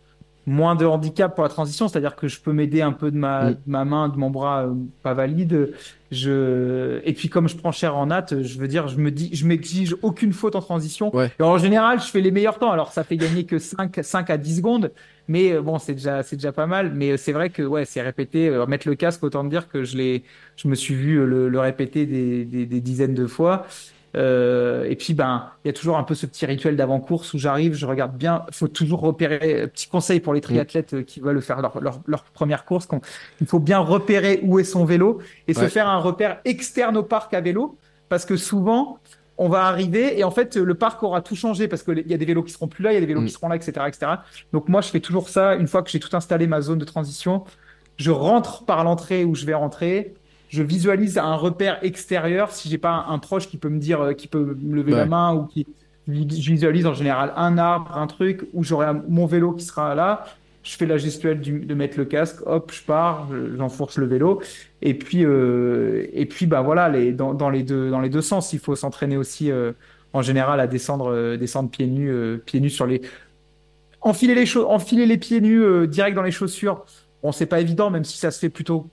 B: moins de handicap pour la transition, c'est-à-dire que je peux m'aider un peu de ma, mm. ma main, de mon bras euh, pas valide. Je et puis comme je prends cher en natte, je veux dire, je me dis, je m'exige aucune faute en transition. Et en général, je fais les meilleurs temps. Alors ça fait gagner que 5, 5 à 10 secondes, mais euh, bon, c'est déjà c'est déjà pas mal. Mais euh, c'est vrai que ouais, c'est répété. Mettre le casque, autant dire que je l'ai, je me suis vu le, le répéter des, des, des dizaines de fois. Euh, et puis, ben, il y a toujours un peu ce petit rituel d'avant-course où j'arrive, je regarde bien. Il faut toujours repérer. Petit conseil pour les triathlètes euh, qui veulent faire leur, leur, leur première course. Il faut bien repérer où est son vélo et se faire un repère externe au parc à vélo, parce que souvent, on va arriver et en fait, le parc aura tout changé parce qu'il y a des vélos qui seront plus là, il y a des vélos qui mm. seront là, etc., etc. Donc moi, je fais toujours ça une fois que j'ai tout installé ma zone de transition. Je rentre par l'entrée où je vais rentrer je visualise un repère extérieur si j'ai pas un, proche qui peut me dire, euh, qui peut me lever la main ou qui je visualise en général un arbre, un truc où j'aurai mon vélo qui sera là. Je fais la gestuelle de mettre le casque, hop, je pars, j'enfourche le vélo, et puis euh, et puis bah voilà, les, dans, dans, les deux dans les deux sens, il faut s'entraîner aussi euh, en général à descendre euh, descendre pieds nus pieds nus sur les enfiler les enfiler les pieds nus direct dans les chaussures. Bon, c'est pas évident, même si ça se fait plutôt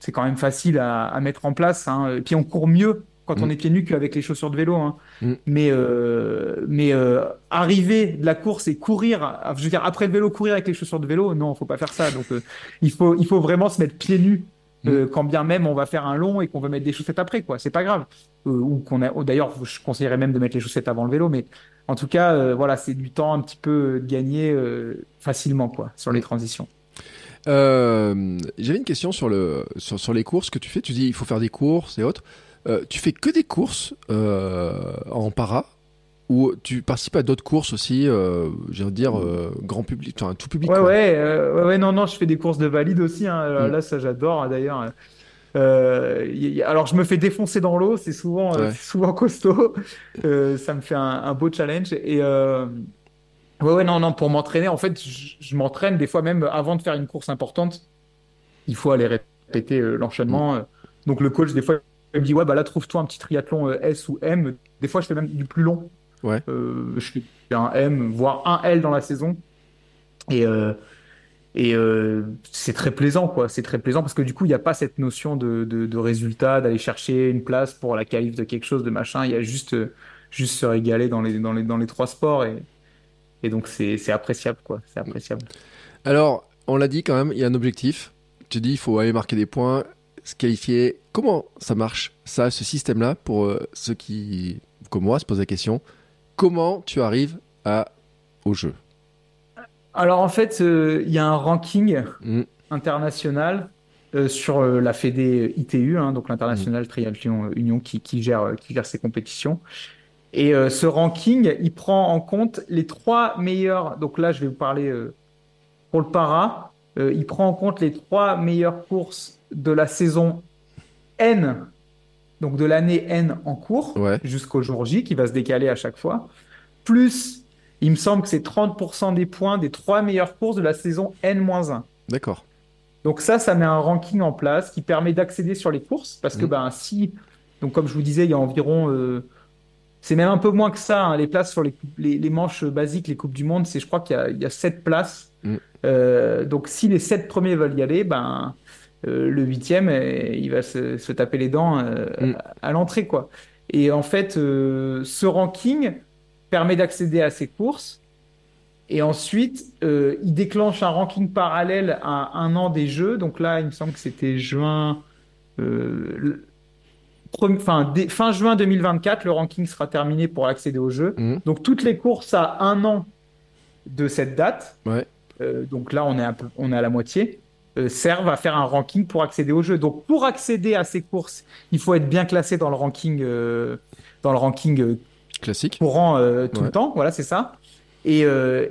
B: c'est quand même facile à, mettre en place. Hein. Et puis on court mieux quand on mm. est pieds nus qu'avec les chaussures de vélo. Hein. Mm. Mais, euh, mais euh, arriver de la course et courir, je veux dire après le vélo courir avec les chaussures de vélo, non, faut pas faire ça. Donc euh, il faut il faut vraiment se mettre pieds nus euh, quand bien même on va faire un long et qu'on veut mettre des chaussettes après, quoi. C'est pas grave. Ou qu'on a, d'ailleurs, je conseillerais même de mettre les chaussettes avant le vélo, mais en tout cas, voilà, c'est du temps un petit peu gagné facilement, quoi, sur les transitions.
A: J'avais une question sur le sur, sur, les courses que tu fais. Tu dis il faut faire des courses et autres. tu fais que des courses en para ou tu participes à d'autres courses aussi, euh, je veux dire, euh, grand public, enfin, tout public.
B: Ouais, euh, ouais, ouais, non, non, je fais des courses de valide aussi. Hein. Mm. Là, ça, j'adore hein, d'ailleurs. alors, je me fais défoncer dans l'eau, c'est souvent, souvent costaud. ça me fait un, beau challenge. Et ouais, ouais, non, non, pour m'entraîner, en fait, je, m'entraîne des fois même avant de faire une course importante. Il faut aller répéter l'enchaînement. Mm. Donc, le coach, des fois, il me dit, ouais, bah là, trouve-toi un petit triathlon S ou M. Des fois, je fais même du plus long.
A: Ouais.
B: Euh, je fais un M, voire un L dans la saison. Et, euh, et euh, c'est très plaisant, quoi. C'est très plaisant parce que du coup, il n'y a pas cette notion de, de, résultat, d'aller chercher une place pour la qualif de quelque chose, de machin. Il y a juste, juste se régaler dans les, dans les, dans les trois sports. Et, et donc, c'est appréciable, quoi. C'est appréciable.
A: Alors, on l'a dit quand même, il y a un objectif. Tu dis, il faut aller marquer des points, se qualifier. Comment ça marche, ça, ce système-là, pour ceux qui, comme moi, se posent la question comment tu arrives à, au jeu?
B: Alors en fait, euh, il y a un ranking mm. international euh, sur euh, la Fédé ITU, hein, donc l'International mm. Triathlon Union qui, gère, qui gère ces compétitions. Et ce ranking, il prend en compte les trois meilleurs. Donc là, je vais vous parler pour le para. il prend en compte les trois meilleures courses de la saison N donc de l'année N en cours jusqu'au jour J qui va se décaler à chaque fois, plus il me semble que c'est 30% des points des trois meilleures courses de la saison N-1.
A: D'accord.
B: Donc ça, ça met un ranking en place qui permet d'accéder sur les courses parce que mm. ben si, donc comme je vous disais, il y a environ, euh, c'est même un peu moins que ça, hein, les places sur les, les, manches basiques, les coupes du monde, c'est je crois qu'il y, y, a 7 places. Mm. Euh, donc si les 7 premiers veulent y aller, ben euh, le huitième, euh, il va se, taper les dents euh, mm. à, l'entrée, quoi. Et en fait, ce ranking permet d'accéder à ces courses. Et ensuite, il déclenche un ranking parallèle à un an des Jeux. Donc là, il me semble que c'était juin. Fin, fin, juin 2024, le ranking sera terminé pour accéder aux Jeux. Mm. Donc toutes les courses à un an de cette date.
A: Ouais.
B: donc là, on est, on à la moitié. Euh, servent à faire un ranking pour accéder au jeu. Donc pour accéder à ces courses, il faut être bien classé dans le ranking, euh, dans le ranking euh,
A: classique
B: courant tout le temps. Voilà, c'est ça. Et,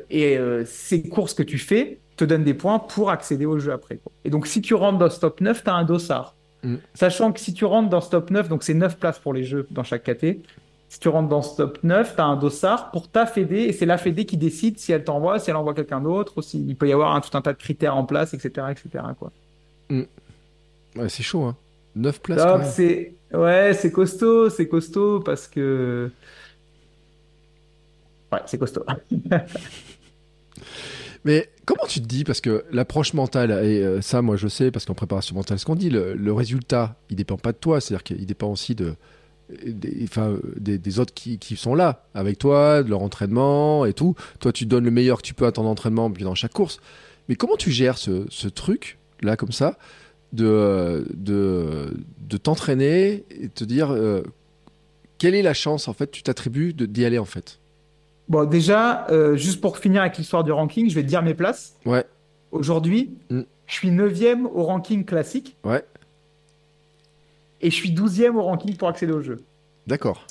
B: et ces courses que tu fais te donnent des points pour accéder au jeu après. Et donc si tu rentres dans ce top 9, tu as un dossard. Mm. Sachant que si tu rentres dans ce top 9, donc c'est 9 places pour les jeux dans chaque caté, si tu rentres dans ce top 9, tu as un dossard pour ta Fédé et c'est la Fédé qui décide si elle t'envoie, si elle envoie quelqu'un d'autre, ou il peut y avoir un, tout un tas de critères en place, etc. etc. Quoi.
A: Mm. Ouais, c'est chaud, hein. 9 places.
B: c'est... Ouais, c'est costaud, c'est costaud parce que. Ouais, c'est costaud.
A: Mais comment tu te dis Parce que l'approche mentale, et euh, ça, moi je sais, parce qu'en préparation mentale, ce qu'on dit, le, résultat, il dépend pas de toi, c'est-à-dire qu'il dépend aussi de, des, autres qui, sont là avec toi, de leur entraînement et tout. Toi, tu donnes le meilleur que tu peux à ton entraînement puis dans chaque course. Mais comment tu gères ce, truc là comme ça de, de, de t'entraîner et te dire euh, quelle est la chance en fait tu t'attribues d'y aller en fait?
B: Bon, déjà, euh, juste pour finir avec l'histoire du ranking, je vais te dire mes places.
A: Ouais.
B: Aujourd'hui, mm. je suis 9 au ranking classique.
A: Ouais
B: et je suis 12e au ranking pour accéder au jeu.
A: D'accord.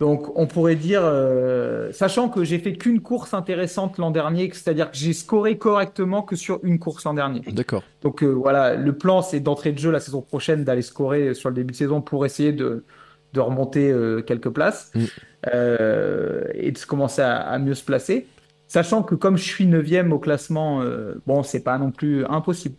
B: Donc on pourrait dire, euh, sachant que j'ai fait qu'une course intéressante l'an dernier, c'est-à-dire que j'ai scoré correctement que sur une course l'an dernier.
A: D'accord.
B: Donc euh, voilà, le plan c'est d'entrer de jeu la saison prochaine, d'aller scorer sur le début de saison pour essayer de, de remonter euh, quelques places mm. Et de commencer à, mieux se placer. Sachant que comme je suis 9e au classement, bon, c'est pas non plus impossible.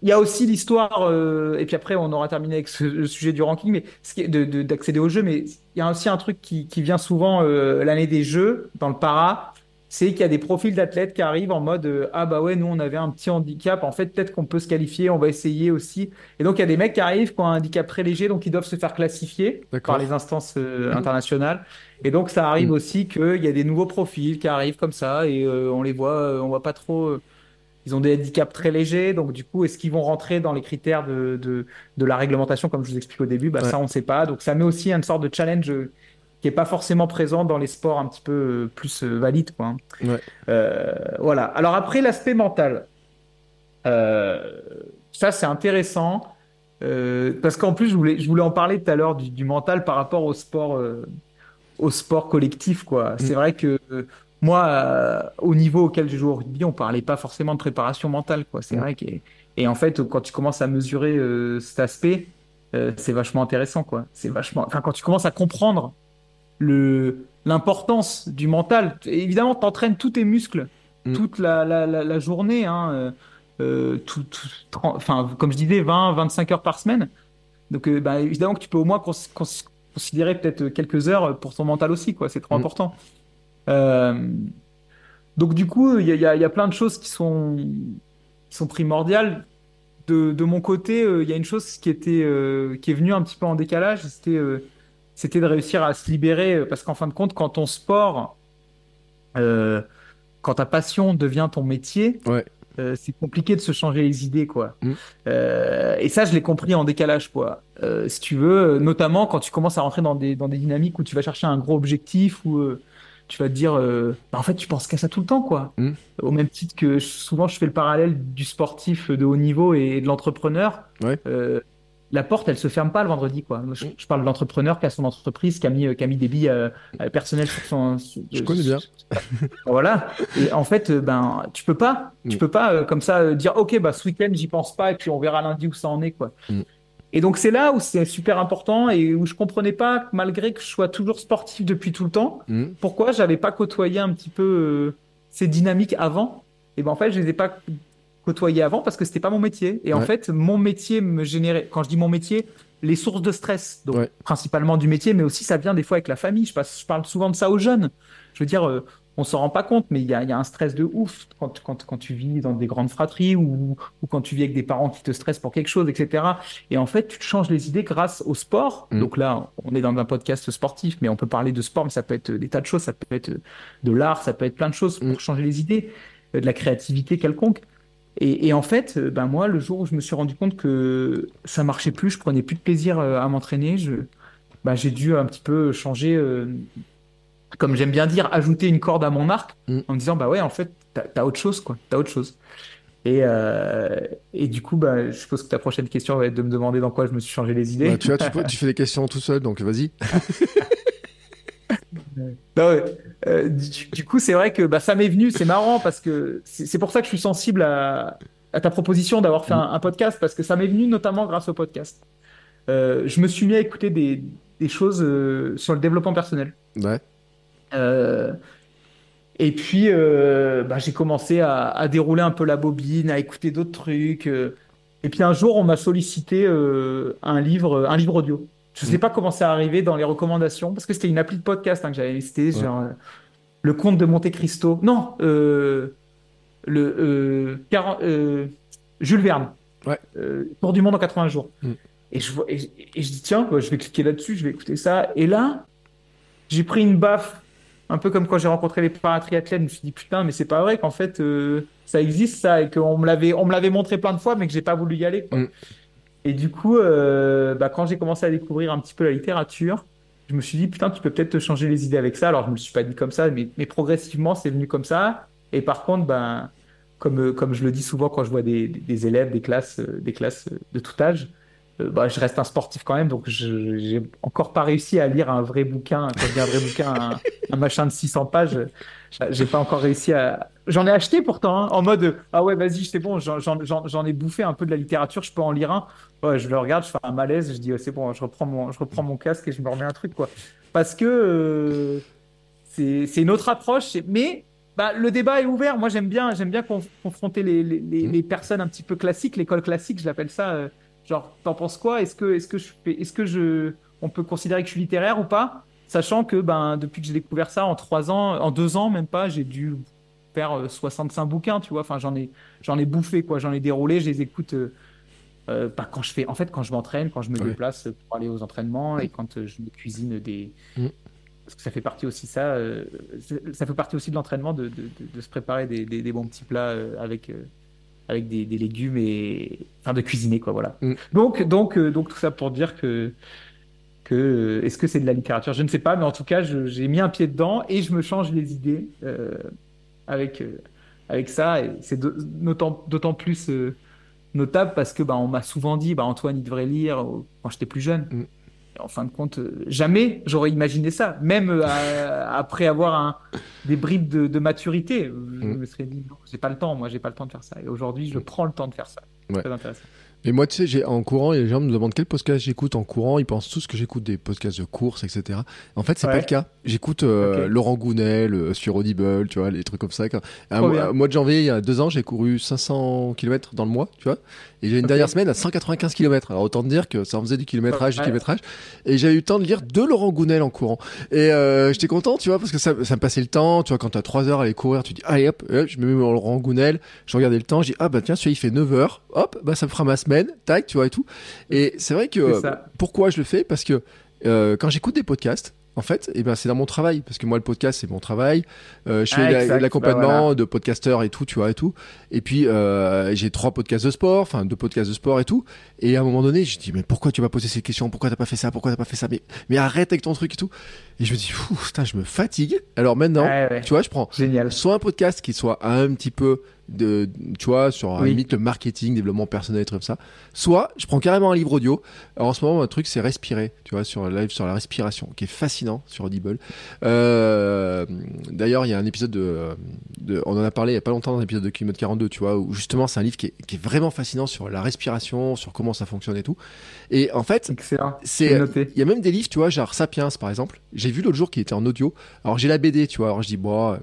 B: Il y a aussi l'histoire, euh, et puis après on aura terminé avec le sujet du ranking, mais d'accéder au jeu. Mais il y a aussi un truc qui, qui vient souvent euh, l'année des jeux dans le para, c'est qu'il y a des profils d'athlètes qui arrivent en mode euh, ah bah ouais nous on avait un petit handicap, en fait peut-être qu'on peut se qualifier, on va essayer aussi. Et donc il y a des mecs qui arrivent qui ont un handicap très léger, donc ils doivent se faire classifier par les instances internationales. Et donc ça arrive mm. aussi qu'il y a des nouveaux profils qui arrivent comme ça et on les voit, on voit pas trop ils ont des handicaps très légers. Donc, du coup, est-ce qu'ils vont rentrer dans les critères de, de, de la réglementation, comme je vous explique au début? Bah,
A: Ouais.
B: Ça, on ne sait pas. Donc, ça met aussi une sorte de challenge euh, qui n'est pas forcément présent dans les sports un petit peu euh, plus euh, valides. Quoi. hein.
A: Ouais.
B: Euh, voilà. Alors, après, l'aspect mental. Euh, ça, c'est intéressant. Euh, parce qu'en plus, je voulais, je voulais en parler tout à l'heure du, du mental par rapport au sport, au sport collectif, quoi. C'est vrai que moi, au niveau auquel je joue au rugby, on parlait pas forcément de préparation mentale, quoi. C'est
A: Mm.
B: vrai que, et en fait, quand tu commences à mesurer cet aspect, c'est vachement intéressant, quoi. C'est vachement, enfin, quand tu commences à comprendre le, l'importance du mental, évidemment, t'entraînes tous tes muscles
A: Mm.
B: toute la, la, la, la journée, hein, euh, euh, tout, tout- tren- enfin, comme je disais, 20, 25 heures par semaine. Donc, euh, bah, évidemment que tu peux au moins cons- cons- considérer peut-être quelques heures pour ton mental aussi, quoi. C'est trop
A: Mm.
B: important. Euh, donc, du coup, il y a, y a- y a plein de choses qui sont, qui sont primordiales. De, de mon côté, il y a une chose qui était, qui est venue un petit peu en décalage, c'était, c'était de réussir à se libérer, euh, parce qu'en fin de compte, quand ton sport, euh, quand ta passion devient ton métier,
A: Ouais.
B: euh, c'est compliqué de se changer les idées, quoi.
A: Mm.
B: Euh, et ça, je l'ai compris en décalage, quoi. Si tu veux, notamment quand tu commences à rentrer dans des, dans des dynamiques où tu vas chercher un gros objectif, où euh, tu vas te dire, euh, bah, en fait, tu penses qu'à ça tout le temps, quoi.
A: Mm.
B: Au même titre que souvent, je fais le parallèle du sportif de haut niveau et de l'entrepreneur.
A: Ouais.
B: Euh, la porte, elle se ferme pas le vendredi, quoi. Je, je parle de l'entrepreneur qui a son entreprise, qui a mis, euh, qui a mis des billes euh, euh, personnelles sur son. sur-
A: Je connais bien.
B: Voilà. Et en fait, ben, tu peux pas, tu
A: Mm.
B: peux pas euh, comme ça dire, ok, bah ce week-end j'y pense pas et puis on verra lundi où ça en est, quoi.
A: Mm.
B: Et donc c'est là où c'est super important et où je comprenais pas, que malgré que je sois toujours sportif depuis tout le temps,
A: Mm.
B: pourquoi j'avais pas côtoyé un petit peu euh, ces dynamiques avant? Et ben en fait, je les ai pas côtoyées avant parce que c'était pas mon métier. Et en fait, mon métier me générait. Quand je dis mon métier, les sources de stress, donc
A: Ouais.
B: principalement du métier, mais aussi ça vient des fois avec la famille. Je, passe, je parle souvent de ça aux jeunes. Je veux dire, euh, on s'en rend pas compte, mais il y a, il y a un stress de ouf quand, quand, quand tu vis dans des grandes fratries ou, ou quand tu vis avec des parents qui te stressent pour quelque chose, etc. Et en fait, tu te changes les idées grâce au sport.
A: Mm.
B: Donc là, on est dans un podcast sportif, mais on peut parler de sport, mais ça peut être des tas de choses. Ça peut être de l'art, ça peut être plein de choses pour
A: Mm.
B: changer les idées, euh, de la créativité quelconque. Et, et en fait, euh, ben moi, le jour où je me suis rendu compte que ça marchait plus, je prenais plus de plaisir euh, à m'entraîner, je, ben, j'ai dû un petit peu changer, euh, comme j'aime bien dire, ajouter une corde à mon arc
A: Mm.
B: en me disant, bah ouais, en fait, t'as, autre chose, quoi, t'as autre chose. Et, euh, et du coup, bah, je suppose que ta prochaine question va être de me demander dans quoi je me suis changé les idées.
A: Bah, tu vois, tu fais des questions tout seul, donc vas-y.
B: Non, ouais. Euh, du, du coup, c'est vrai que bah, ça m'est venu, c'est marrant parce que c'est pour ça que je suis sensible à, à ta proposition d'avoir fait un, un podcast parce que ça m'est venu notamment grâce au podcast. Euh, je me suis mis à écouter des, des choses euh, sur le développement personnel.
A: Ouais.
B: Et puis, bah, j'ai commencé à, à dérouler un peu la bobine, à écouter d'autres trucs. et puis un jour, on m'a sollicité un livre, un livre audio. Je sais
A: Mm.
B: pas comment c'est arrivé dans les recommandations, parce que c'était une appli de podcast hein, que j'avais. C'était
A: Ouais.
B: genre euh, Le Comte de Monte Cristo. Non, euh, le euh, 40 Jules Verne.
A: Ouais.
B: Tour du monde en 80 jours.
A: Mm.
B: Et je vois, et, et je dis tiens, je vais cliquer là-dessus, je vais écouter ça. Et là, j'ai pris une baffe, un peu comme quand j'ai rencontré les paratriathlètes. Je me suis dit putain, mais c'est pas vrai qu'en fait ça existe ça et qu'on me l'avait, on me l'avait montré plein de fois, mais que j'ai pas voulu y aller. quoi.
A: Mm.
B: Et du coup, euh, bah, quand j'ai commencé à découvrir un petit peu la littérature, je me suis dit putain, tu peux peut-être te changer les idées avec ça. Alors je me le suis pas dit comme ça, mais, progressivement c'est venu comme ça. Et par contre, ben comme euh, comme je le dis souvent quand je vois des, élèves, des classes, des classes euh, de tout âge. Euh, bah, je reste un sportif quand même, donc je j'ai encore pas réussi à lire un vrai bouquin. Quand je dis un vrai bouquin, un, un machin de 600 pages, j'ai- j'ai pas encore réussi à. J'en ai acheté pourtant, hein, en mode ah ouais, vas-y, c'est bon, j'en- ai bouffé un peu de la littérature, je peux en lire un. Ouais, je le regarde, je fais un malaise, je dis ouais, c'est bon, je reprends mon, je reprends mon casque et je me remets un truc quoi. Parce que euh, c'est une autre approche, mais bah, le débat est ouvert. Moi, j'aime bien, j'aime bien conf- confronter les, les, les, les personnes un petit peu classiques, l'école classique, je l'appelle ça. euh, genre, t'en penses quoi? Est-ce que, est-ce que je fais, est-ce que je, on peut considérer que je suis littéraire ou pas? Sachant que ben depuis que j'ai découvert ça en trois ans, en deux ans même pas, j'ai dû faire euh, 65 bouquins, tu vois. Enfin, j'en ai, j'en ai bouffé quoi, j'en ai déroulé, je les écoute. euh, euh, quand je fais, en fait, quand je m'entraîne, quand je me déplace pour aller aux entraînements et quand euh, je me cuisine des,
A: Mhm.
B: parce que ça fait partie aussi ça, euh, ça fait partie aussi de l'entraînement de, de, de- de se préparer des, des, des bons petits plats euh, avec euh, avec des, des légumes et enfin de cuisiner quoi voilà.
A: Mm.
B: Donc donc euh, donc tout ça pour dire que que euh, est-ce que c'est de la littérature? Je ne sais pas, mais en tout cas j'ai mis un pied dedans et je me change les idées euh, avec euh, avec ça et c'est d'autant d'autant plus notable parce que bah on m'a souvent dit bah Antoine il devrait lire quand j'étais plus jeune.
A: Mm.
B: En fin de compte, jamais j'aurais imaginé ça. Même euh, à- après avoir un, des bribes de, de maturité, euh, je
A: Mm.
B: me serais dit non, j'ai pas le temps. Moi, j'ai pas le temps de faire ça. Et aujourd'hui, je prends le temps de faire ça.
A: Ouais.
B: Très intéressant.
A: Et moi, tu sais, en courant, les gens me demandent quel podcast j'écoute en courant. Ils pensent tous que j'écoute des podcasts de course, etc. En fait, c'est
B: Ouais.
A: pas le cas. J'écoute euh. Laurent Gounel euh, sur Audible, tu vois, les trucs comme ça. Quand- mois de janvier, il y a deux ans, j'ai couru 500 km dans le mois, tu vois. Et j'ai une dernière semaine à 195 km. Alors autant te dire que ça en faisait du kilométrage, du
B: Ouais.
A: kilométrage. Et j'ai eu le temps de lire deux Laurent Gounel en courant. Et euh, j'étais content, tu vois, parce que ça, ça me passait le temps. Tu vois, quand t'as 3 heures à aller courir, tu dis, allez hop, hop, je me mets mon Laurent Gounel. Je regardais le temps, je dis, ah bah tiens, celui-là il fait 9 heures. Hop, bah ça me fera ma semaine. Tac, tu vois, et tout. Et c'est vrai que
B: ça.
A: pourquoi je le fais? Parce que euh, quand j'écoute des podcasts, en fait, eh ben, c'est dans mon travail. Parce que moi, le podcast, c'est mon travail. Euh, je fais
B: Ah,
A: la- l'accompagnement
B: Bah, voilà.
A: de podcasteurs et tout, tu vois, et tout. Et puis, euh, j'ai trois podcasts de sport, enfin, deux podcasts de sport et tout. Et à un moment donné, je dis, mais pourquoi tu m'as posé ces questions? Pourquoi t'as pas fait ça? Pourquoi t'as pas fait ça? Mais, mais arrête avec ton truc et tout. Et je me dis, putain, je me fatigue. Alors maintenant,
B: Ouais, ouais.
A: tu vois, je prends
B: Génial.
A: soit un podcast qui soit un petit peu de tu vois sur à
B: Oui.
A: limite le marketing développement personnel et trucs comme ça soit je prends carrément un livre audio Alors, en ce moment un truc c'est respirer tu vois sur live sur la respiration qui est fascinant sur Audible euh, d'ailleurs il y a un épisode de, de- on en a parlé il y a pas longtemps dans l'épisode de kilomètre 42 tu vois où justement c'est un livre qui est, qui est vraiment fascinant sur la respiration sur comment ça fonctionne et tout et en fait c'est il y a même des livres tu vois genre Sapiens par exemple j'ai vu l'autre jour qui était en audio. Alors j'ai la BD tu vois. Alors je dis bon euh,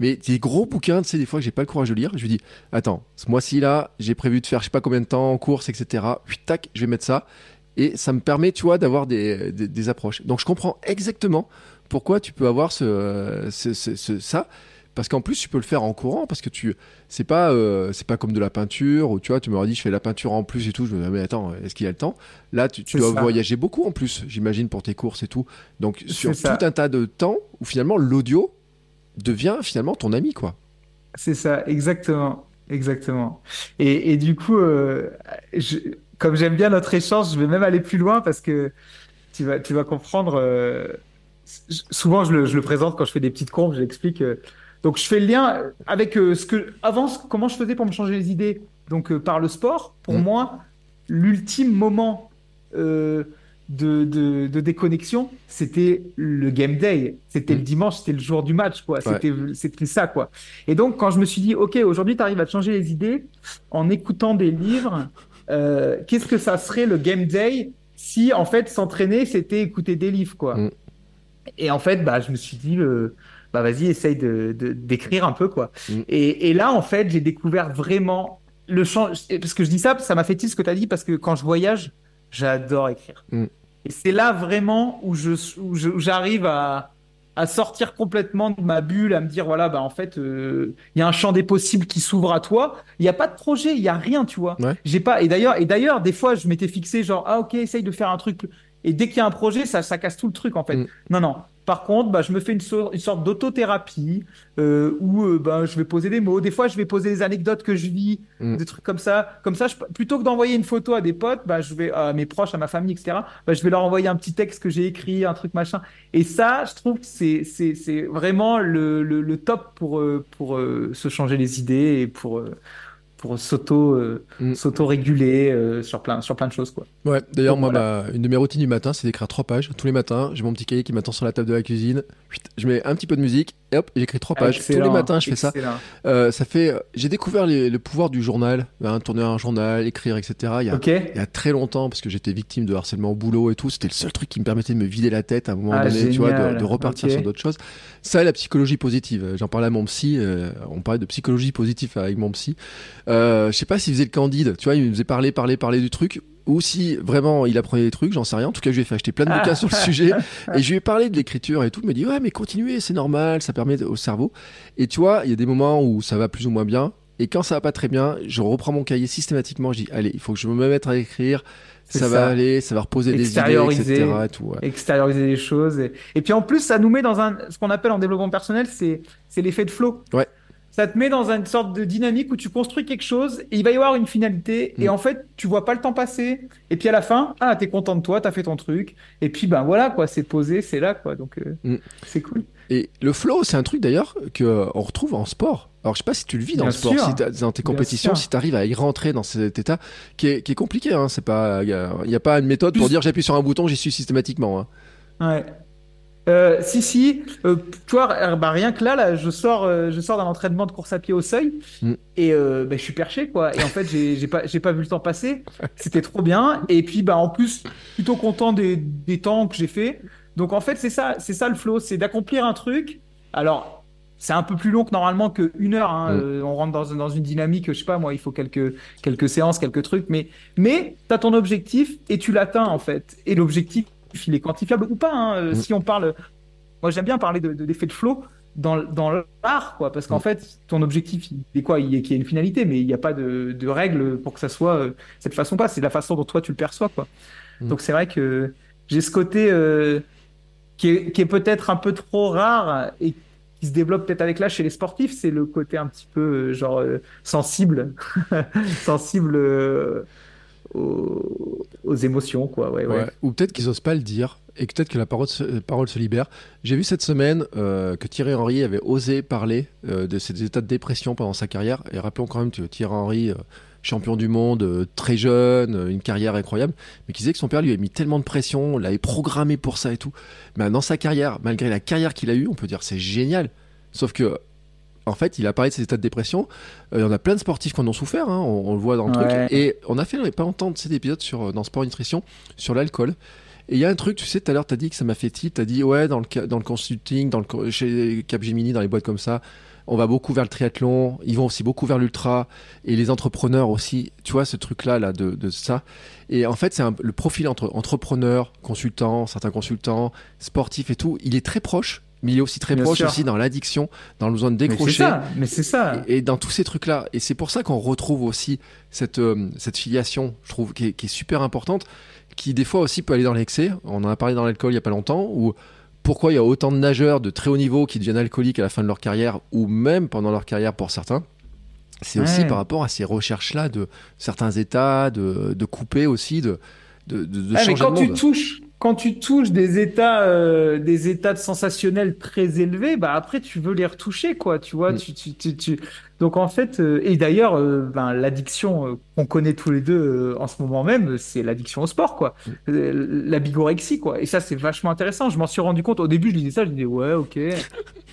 A: mais des gros bouquins tu sais des fois que j'ai pas le courage de lire je lui dis attends ce mois-ci là j'ai prévu de faire je sais pas combien de temps en course etc puis tac je vais mettre ça. Et ça me permet tu vois d'avoir des, des, approches. Donc je comprends exactement pourquoi tu peux avoir ce- ce- ça parce qu'en plus tu peux le faire en courant parce que tu c'est pas euh, c'est pas comme de la peinture où tu vois tu m'aurais dit je fais de la peinture en plus et tout je me dis mais attends est-ce qu'il y a le temps? Là tu, dois
B: ça.
A: voyager beaucoup en plus j'imagine pour tes courses et tout donc sur
B: ça.
A: tout un tas de temps où finalement l'audio devient finalement ton ami quoi
B: C'est ça, exactement. Exactement. Et, et du coup, euh, je- comme j'aime bien notre échange, je vais même aller plus loin parce que tu vas, tu vas comprendre. euh, souvent, je le, je le présente quand je fais des petites courbes, je l'explique. Donc, je fais le lien avec euh, ce que, avant, comment je faisais pour me changer les idées. Donc, euh, par le sport, pour
A: Mhm.
B: moi, l'ultime moment euh, de, de, de déconnexion, c'était le game day. C'était le
A: Mhm.
B: dimanche, c'était le jour du match, quoi.
A: Ouais.
B: C'était, c'était ça, quoi. Et donc, quand je me suis dit, OK, aujourd'hui, tu arrives à te changer les idées en écoutant des livres, qu'est-ce que ça serait le game day si, en fait, s'entraîner, c'était écouter des livres, quoi?
A: Mm.
B: Et en fait, bah, je me suis dit, bah, vas-y, essaye de, d'écrire un peu, quoi.
A: Mm.
B: Et, et là, en fait, j'ai découvert vraiment le champ. Parce que je dis ça, ça m'a fait tilt ce que tu as dit, parce que quand je voyage, j'adore écrire.
A: Mm.
B: Et c'est là vraiment où je, où j'arrive à, à sortir complètement de ma bulle, à me dire voilà, bah en fait, euh, il y a un champ des possibles qui s'ouvre à toi. Il n'y a pas de projet, il y a rien, tu vois.
A: Ouais.
B: J'ai pas. Et d'ailleurs, et d'ailleurs, des fois, je m'étais fixé genre ah ok, essaye de faire un truc. Et dès qu'il y a un projet, ça, ça casse tout le truc en fait.
A: Mm.
B: Non, non. Par contre, bah, je me fais une, so- une sorte d'autothérapie euh, où euh, bah, je vais poser des mots. Des fois, je vais poser des anecdotes que je vis,
A: Mm.
B: des trucs comme ça. Comme ça, je- plutôt que d'envoyer une photo à des potes, bah, je vais à mes proches, à ma famille, etc. Bah, je vais leur envoyer un petit texte que j'ai écrit, un truc machin. Et ça, je trouve que c'est c'est c'est vraiment le, le, le top pour euh, pour euh, se changer les idées et pour pour s'auto
A: Mm.
B: s'auto-réguler sur plein sur plein de choses quoi.
A: Ouais, d'ailleurs, moi,
B: voilà.
A: ma- une de mes routines du matin, c'est d'écrire trois pages tous les matins. J'ai mon petit cahier qui m'attend sur la table de la cuisine. Je mets un petit peu de musique et hop, j'écris trois pages. tous les matins, je fais ça. Euh, ça fait. euh, J'ai découvert les- le pouvoir du journal, hein, tourner un journal, écrire, etc. Il y a,
B: Ok.
A: il y a très longtemps, parce que j'étais victime de harcèlement au boulot et tout. C'était le seul truc qui me permettait de me vider la tête à un moment
B: Ah,
A: donné, tu vois, de, repartir sur d'autres choses. Ça, et la psychologie positive. J'en parlais à mon psy. euh, on parlait de psychologie positive avec mon psy. Euh, je sais pas s'il faisait le candide. Tu vois, il me faisait parler, parler, parler du truc. Ou si vraiment il apprenait des trucs, j'en sais rien. En tout cas, je lui ai fait acheter plein de bouquins sur le sujet. Et je lui ai parlé de l'écriture et tout. Il m'a dit, ouais, mais continuez, c'est normal, ça permet au cerveau. Et tu vois, il y a des moments où ça va plus ou moins bien. Et quand ça va pas très bien, je reprends mon cahier systématiquement. Je dis, allez, il faut que je me mette à écrire. Ça, va aller, ça va reposer des idées, etc. et tout, ouais.
B: extérioriser les choses. Et, et puis en plus, ça nous met dans un, ce qu'on appelle en développement personnel, c'est, c'est l'effet de flow.
A: Ouais.
B: Ça te met dans une sorte de dynamique où tu construis quelque chose et il va y avoir une finalité et
A: Mm.
B: en fait tu vois pas le temps passer et puis à la fin ah t'es content de toi t'as fait ton truc et puis ben voilà quoi c'est posé c'est là quoi donc euh,
A: Mm.
B: c'est cool
A: Et le flow, c'est un truc d'ailleurs que euh, on retrouve en sport. Alors je sais pas si tu le vis dans
B: Bien
A: le sport,
B: sûr.
A: si t'as- dans tes
B: Bien
A: compétitions,
B: sûr.
A: si tu arrives à y rentrer dans cet état qui est, qui est compliqué. Hein, c'est pas, il y, a pas une méthode pour dire j'appuie sur un bouton, j'y suis systématiquement. hein.
B: ouais Euh, si si euh, tu vois bah, rien que là là je sors euh, je sors d'un entraînement de course à pied au seuil.
A: Mm.
B: et euh, bah, je suis perché quoi. Et en fait j'ai pas j'ai pas vu le temps passer. C'était trop bien. Et puis bah en plus plutôt content des, des temps que j'ai fait. Donc en fait c'est ça c'est ça le flow. C'est d'accomplir un truc. Alors c'est un peu plus long que normalement que une heure hein.
A: Mm.
B: Euh, on rentre dans, dans une dynamique je sais pas moi il faut quelques quelques séances quelques trucs. Mais mais t'as ton objectif et tu l'atteins en fait. Et l'objectif il est quantifiable ou pas hein. Euh,
A: Mm.
B: si on parle moi j'aime bien parler de, de l'effet de flow dans, dans l'art, quoi, parce qu'en
A: Mm.
B: fait, ton objectif, il est quoi? Il est qu'il y ait une finalité, mais il n'y a pas de, de règles pour que ça soit euh, cette façon pas. C'est la façon dont toi tu le perçois, quoi.
A: Mm.
B: Donc c'est vrai que j'ai ce côté euh, qui est, qui est peut-être un peu trop rare et qui se développe peut-être avec l'âge chez les sportifs, c'est le côté un petit peu euh, genre euh, sensible, sensible aux, émotions, quoi.
A: Ou peut-être qu'ils osent pas le dire et peut-être que la parole se, euh, parole se libère. J'ai vu cette semaine euh, que Thierry Henry avait osé parler euh, de ses états de dépression pendant sa carrière. Et rappelons quand même que Thierry Henry, champion du monde, très jeune, une carrière incroyable, mais qui disait que son père lui avait mis tellement de pression, l'avait programmé pour ça et tout. Mais dans sa carrière, malgré la carrière qu'il a eue, on peut dire c'est génial. Sauf que en fait, il a parlé de ses états de dépression. Il y en a plein de sportifs qui en ont souffert, hein, on, on le voit dans le
B: Ouais.
A: truc. Et on a fait il pas longtemps cet épisode sur, euh, dans Sport Nutrition sur l'alcool. Et il y a un truc, tu sais, tout à l'heure, tu as dit que ça m'a fait tilt. Tu as dit, ouais, dans le, dans le consulting, dans le, chez Capgemini, dans les boîtes comme ça, on va beaucoup vers le triathlon. Ils vont aussi beaucoup vers l'ultra. Et les entrepreneurs aussi, tu vois, ce truc-là, là, de, de ça. Et en fait, c'est le profil entre entrepreneur, consultant, certains consultants, sportifs et tout, il est très proche. Mais il est aussi très
B: Bien
A: proche
B: sûr.
A: aussi dans l'addiction, dans le besoin de
B: Mais c'est
A: décrocher
B: ça, mais c'est ça.
A: et, et dans tous ces trucs-là. Et c'est pour ça qu'on retrouve aussi cette, euh, cette filiation, je trouve, qui est, qui est super importante, qui des fois aussi peut aller dans l'excès. On en a parlé dans l'alcool il y a pas longtemps, ou pourquoi il y a autant de nageurs de très haut niveau qui deviennent alcooliques à la fin de leur carrière, ou même pendant leur carrière pour certains. C'est aussi par rapport à ces recherches-là de certains états, de, de couper aussi, de, de, de,
B: Ah, mais
A: changer
B: quand
A: de
B: tu touches, quand tu touches des états, euh, des états de sensationnels très élevés, bah après tu veux les retoucher, quoi. Tu vois,
A: Mm.
B: tu, tu, tu, tu- Donc en fait, euh, et d'ailleurs, euh, ben, l'addiction qu'on connaît tous les deux en ce moment même, c'est l'addiction au sport, quoi.
A: Mm.
B: La bigorexie, quoi. Et ça, c'est vachement intéressant. Je m'en suis rendu compte. Au début, je lisais ça, je disais ouais, ok.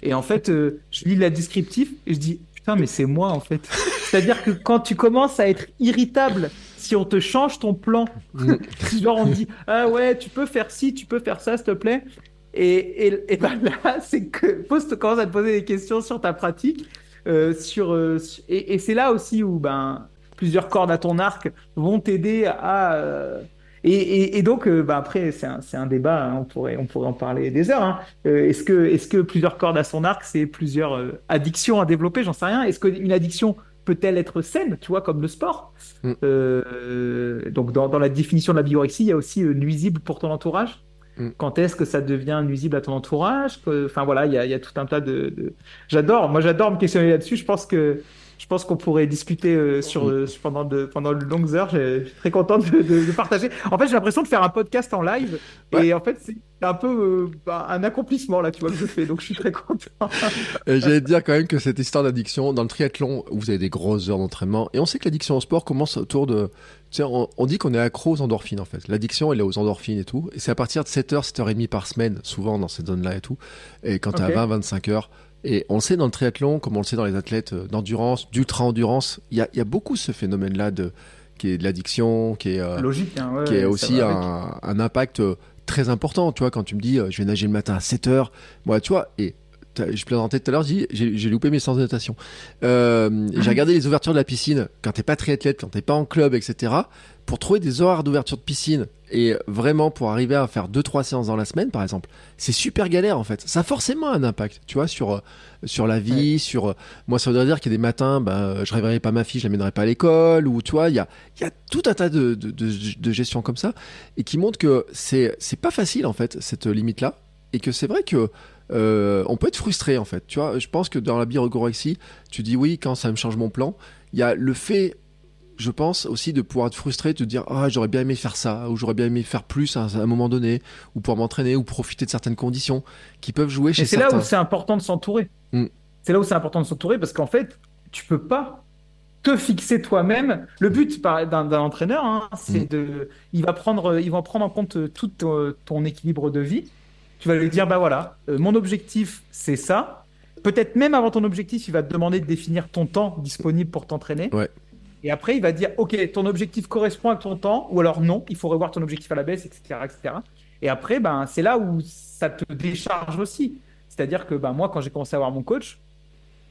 B: Et en fait, je lis la descriptif et je dis putain, mais c'est moi en fait. C'est-à-dire que quand tu commences à être irritable, si on te change ton plan, genre on te dit ah ouais, tu peux faire ci, tu peux faire ça, s'il te plaît. Et, et, et ben là, c'est que pose, commence à te poser des questions sur ta pratique, euh, sur euh, et, et c'est là aussi où ben plusieurs cordes à ton arc vont t'aider à euh, et, et, et donc ben après c'est un, c'est un débat, hein, on pourrait on pourrait en parler des heures. hein. Euh, est-ce que est-ce que plusieurs cordes à son arc c'est plusieurs euh, addictions à développer, j'en sais rien. Est-ce qu'une addiction peut-elle être saine, tu vois, comme le sport
A: Mm.
B: Euh, Donc dans, dans la définition de la bigorexie, il y a aussi euh, nuisible pour ton entourage.
A: Mm.
B: Quand est-ce que ça devient nuisible à ton entourage? Enfin voilà, il y a, il y a tout un tas de. de- J'adore, moi j'adore me questionner là-dessus. Je pense que je pense qu'on pourrait discuter euh, sur, euh, pendant de pendant de longues heures. Je suis très content de, de- de partager. En fait, j'ai l'impression de faire un podcast en live et en fait c'est un peu euh, bah, un accomplissement là, tu vois que je fais. Donc je suis très content.
A: J'allais dire quand même que cette histoire d'addiction, dans le triathlon, vous avez des grosses heures d'entraînement, et on sait que l'addiction au sport commence autour de... Tu sais, on, on dit qu'on est accro aux endorphines, en fait. L'addiction, elle est aux endorphines et tout, et c'est à partir de 7h, 7h30 par semaine, souvent dans cette zone-là et tout, et quand t'as
B: Ok.
A: 20, 25 heures. Et on le sait dans le triathlon, comme on le sait dans les athlètes euh, d'endurance, d'ultra-endurance, il y a, il y a beaucoup ce phénomène-là de, qui est de l'addiction, qui est... euh,
B: Logique, hein, ouais,
A: qui est aussi un, un impact euh, très important. Tu vois, quand tu me dis, je vais nager le matin à 7 heures, moi, tu vois, et je plaisantais tout à l'heure, j'ai j'ai loupé mes séances de natation. Euh, j'ai regardé les ouvertures de la piscine quand t'es pas triathlète, quand t'es pas en club, etc. Pour trouver des horaires d'ouverture de piscine et vraiment pour arriver à faire deux trois séances dans la semaine, par exemple, c'est super galère en fait. Ça a forcément un impact, tu vois, sur euh, sur la vie, sur euh, moi ça voudrait dire qu'il y a des matins, ben je réveillerai pas ma fille, je l'amènerai pas à l'école, ou tu vois, il y a y a tout un tas de, de, de, de gestion comme ça et qui montre que c'est pas facile en fait cette limite là et que c'est vrai que euh, on peut être frustré en fait. Tu vois, je pense que dans la biorgorexie, tu dis oui quand ça me change mon plan. Il y a le fait, je pense aussi de pouvoir être frustré, de te dire ah j'aurais bien aimé faire ça ou j'aurais bien aimé faire plus à un moment donné ou pour m'entraîner ou profiter de certaines conditions qui peuvent jouer chez
B: certains. C'est là où c'est important de s'entourer.
A: Mm.
B: C'est là où c'est important de s'entourer parce qu'en fait tu peux pas te fixer toi-même. Le but d'un entraîneur, hein, c'est mm. de, il va prendre, prendre en compte tout ton, équilibre de vie. Tu vas lui dire, bah voilà, euh, mon objectif, c'est ça. Peut-être même avant ton objectif, il va te demander de définir ton temps disponible pour t'entraîner.
A: Ouais.
B: Et après, il va dire, ok, ton objectif correspond à ton temps, ou alors non, il faut revoir ton objectif à la baisse, etc., etc. Et après, ben, c'est là où ça te décharge aussi. C'est-à-dire que ben, moi, quand j'ai commencé à avoir mon coach,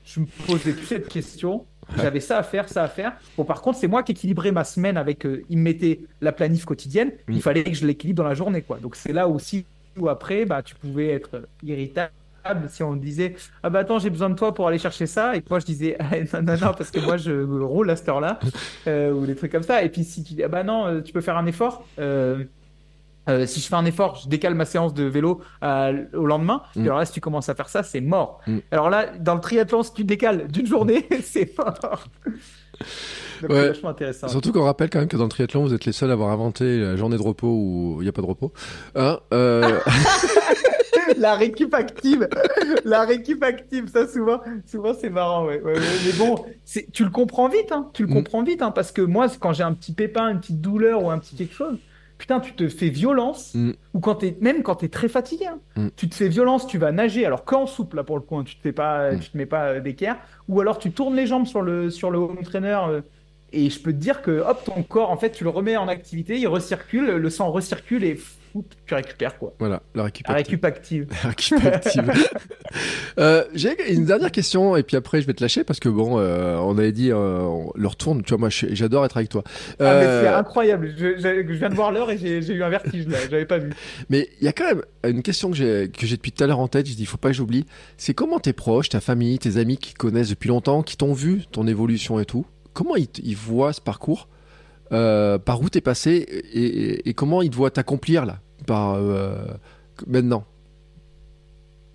B: je me posais plus cette question j'avais ça à faire, ça à faire. Bon, par contre, c'est moi qui équilibrais ma semaine avec. Euh, il me mettait la planif quotidienne. Il fallait que je l'équilibre dans la journée, quoi. Donc c'est là aussi où après, bah, tu pouvais être irritable si on disait ah bah attends j'ai besoin de toi pour aller chercher ça et que moi je disais ah, non non non parce que moi je roule à cette heure là euh, ou des trucs comme ça et puis si tu dis ah bah non euh, tu peux faire un effort euh, si je fais un effort, je décale ma séance de vélo euh, au lendemain. Mm. alors là, si tu commences à faire ça, c'est mort.
A: Mm.
B: Alors là, dans le triathlon, si tu décales d'une journée, c'est mort.
A: Donc c'est vachement intéressant. Surtout qu'on rappelle quand même que dans le triathlon, vous êtes les seuls à avoir inventé la journée de repos où il n'y a pas de repos. Hein euh...
B: la récup active, la récup active, ça souvent, souvent c'est marrant, ouais. ouais, Mais bon, tu le comprends vite, hein. Tu le mm. comprends vite, hein, parce que moi, quand j'ai un petit pépin, une petite douleur ou un petit quelque chose, putain, tu te fais violence,
A: mm.
B: ou quand es, même quand tu es très fatigué, hein.
A: mm.
B: tu te fais violence, tu vas nager, alors quand souple, là, pour le coup, hein, tu te fais pas, mm. tu te mets pas euh, d'équerre, ou alors tu tournes les jambes sur le, sur le home trainer, euh, et je peux te dire que, hop, ton corps, en fait, tu le remets en activité, il recircule, le sang recircule, et tu récupères quoi.
A: Voilà, la récup
B: la récup active.
A: La récup active. euh, J'ai une dernière question et puis après je vais te lâcher parce que bon, euh, on avait dit euh, le retourne. Tu vois, moi j'adore être avec toi.
B: Ah, c'est euh, incroyable. Je, je, viens de voir l'heure et j'ai eu un vertige là. J'avais pas vu.
A: Mais il y a quand même une question que j'ai que j'ai depuis tout à l'heure en tête. Je dis, il faut pas que j'oublie. C'est comment tes proches, ta famille, tes amis qui connaissent depuis longtemps, qui t'ont vu ton évolution et tout. Comment ils, ils voient ce parcours euh, par où t'es passé et, comment ils te voient t'accomplir là? Euh, maintenant?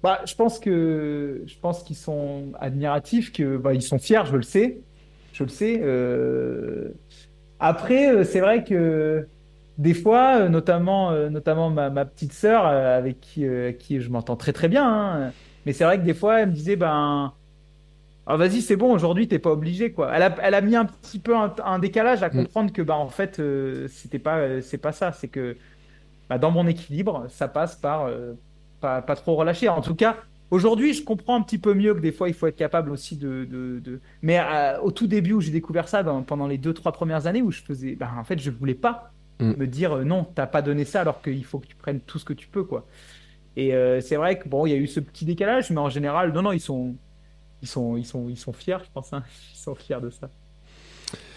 B: Bah, je pense que je qu'ils sont admiratifs, que bah, sont fiers, je le sais, je le sais. Euh... Après, c'est vrai que des fois, notamment notamment ma, petite sœur avec qui qui je m'entends très très bien, hein, mais c'est vrai que des fois, elle me disait ben ah, vas-y, c'est bon, aujourd'hui, t'es pas obligé, quoi. Elle a, elle a mis un petit peu un, décalage à mm. comprendre que, bah, en fait, c'était pas, c'est pas ça. C'est que bah, dans mon équilibre, ça passe par euh, pas, trop relâcher. En tout cas, aujourd'hui, je comprends un petit peu mieux que des fois, il faut être capable aussi de. de, Mais euh, au tout début, où j'ai découvert ça, pendant les deux, trois premières années, où je faisais. Bah, en fait, je voulais pas mm. me dire euh, non, t'as pas donné ça alors qu'il faut que tu prennes tout ce que tu peux, quoi. Et c'est vrai que bon, il y a eu ce petit décalage, mais en général, non, non, ils sont, ils sont, ils sont, ils sont fiers, je pense. Hein. Ils sont fiers de ça.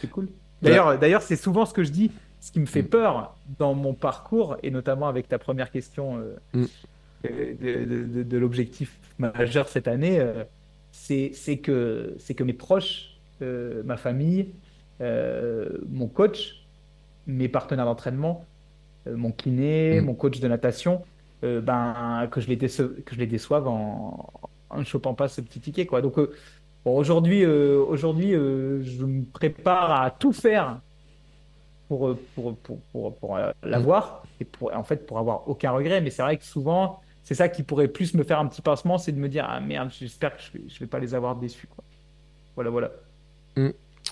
B: C'est cool. D'ailleurs, d'ailleurs, c'est souvent ce que je dis ce qui me fait mm. peur dans mon parcours, et notamment avec ta première question euh,
A: mm.
B: de, de, l'objectif majeur cette année, euh, c'est que, que mes proches, euh, ma famille, mon coach, mes partenaires d'entraînement, mon kiné, mm. mon coach de natation, ben, que, je les que je les déçoive en, ne chopant pas ce petit ticket. Quoi. Donc bon, aujourd'hui, aujourd'hui je me prépare à tout faire pour, pour, pour, pour, euh, l'avoir et pour, en fait, pour avoir aucun regret. Mais c'est vrai que souvent, c'est ça qui pourrait plus me faire un petit pincement, c'est de me dire, ah merde, j'espère que je je vais pas les avoir déçus. Voilà, voilà.
A: Mmh.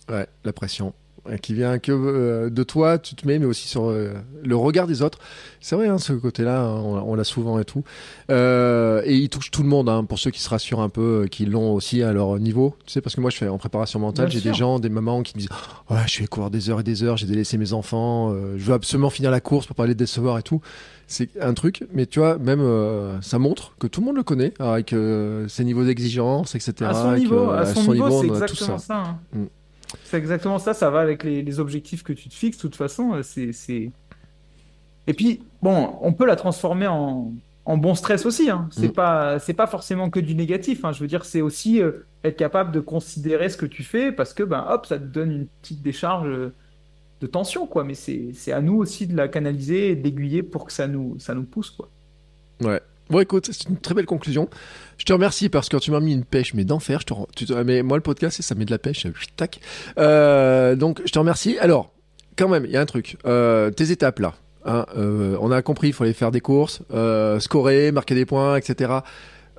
A: Ouais, la pression qui vient que euh, de toi, tu te mets, mais aussi sur euh, le regard des autres. C'est vrai, hein, ce côté-là, hein, on, l'a souvent et tout. Euh, et il touche tout le monde, hein, pour ceux qui se rassurent un peu, qui l'ont aussi à leur niveau. Tu sais, parce que moi, je fais en préparation mentale, j'ai des gens, des mamans qui me disent Ouais, je vais courir des heures et des heures, j'ai délaissé mes enfants, je veux absolument finir la course pour pas les décevoir et tout. C'est un truc, mais tu vois, même ça montre que tout le monde le connaît, avec ses niveaux d'exigence, etc.
B: À son niveau, à son, niveau, c'est exactement ça. Mm. C'est exactement ça, ça va avec les, objectifs que tu te fixes, de toute façon. Euh, c'est, Et puis, bon, on peut la transformer en, bon stress aussi. Hein. C'est, mm. pas, c'est pas forcément que du négatif. Hein. Je veux dire, c'est aussi euh, être capable de considérer ce que tu fais parce que, ben, hop, ça te donne une petite décharge euh, de tension, quoi. Mais c'est, à nous aussi de la canaliser et d'aiguiller pour que ça nous, ça nous pousse, quoi.
A: Ouais, Bon, écoute, c'est une très belle conclusion. Je te remercie parce que tu m'as mis une pêche, mais d'enfer. Je te, tu te- mais moi, le podcast, ça met de la pêche. euh, Tac. Euh, donc, je te remercie. Alors, quand même, il y a un truc. Euh, tes étapes là. hein, on a compris, il fallait faire des courses, scorer, marquer des points, etc.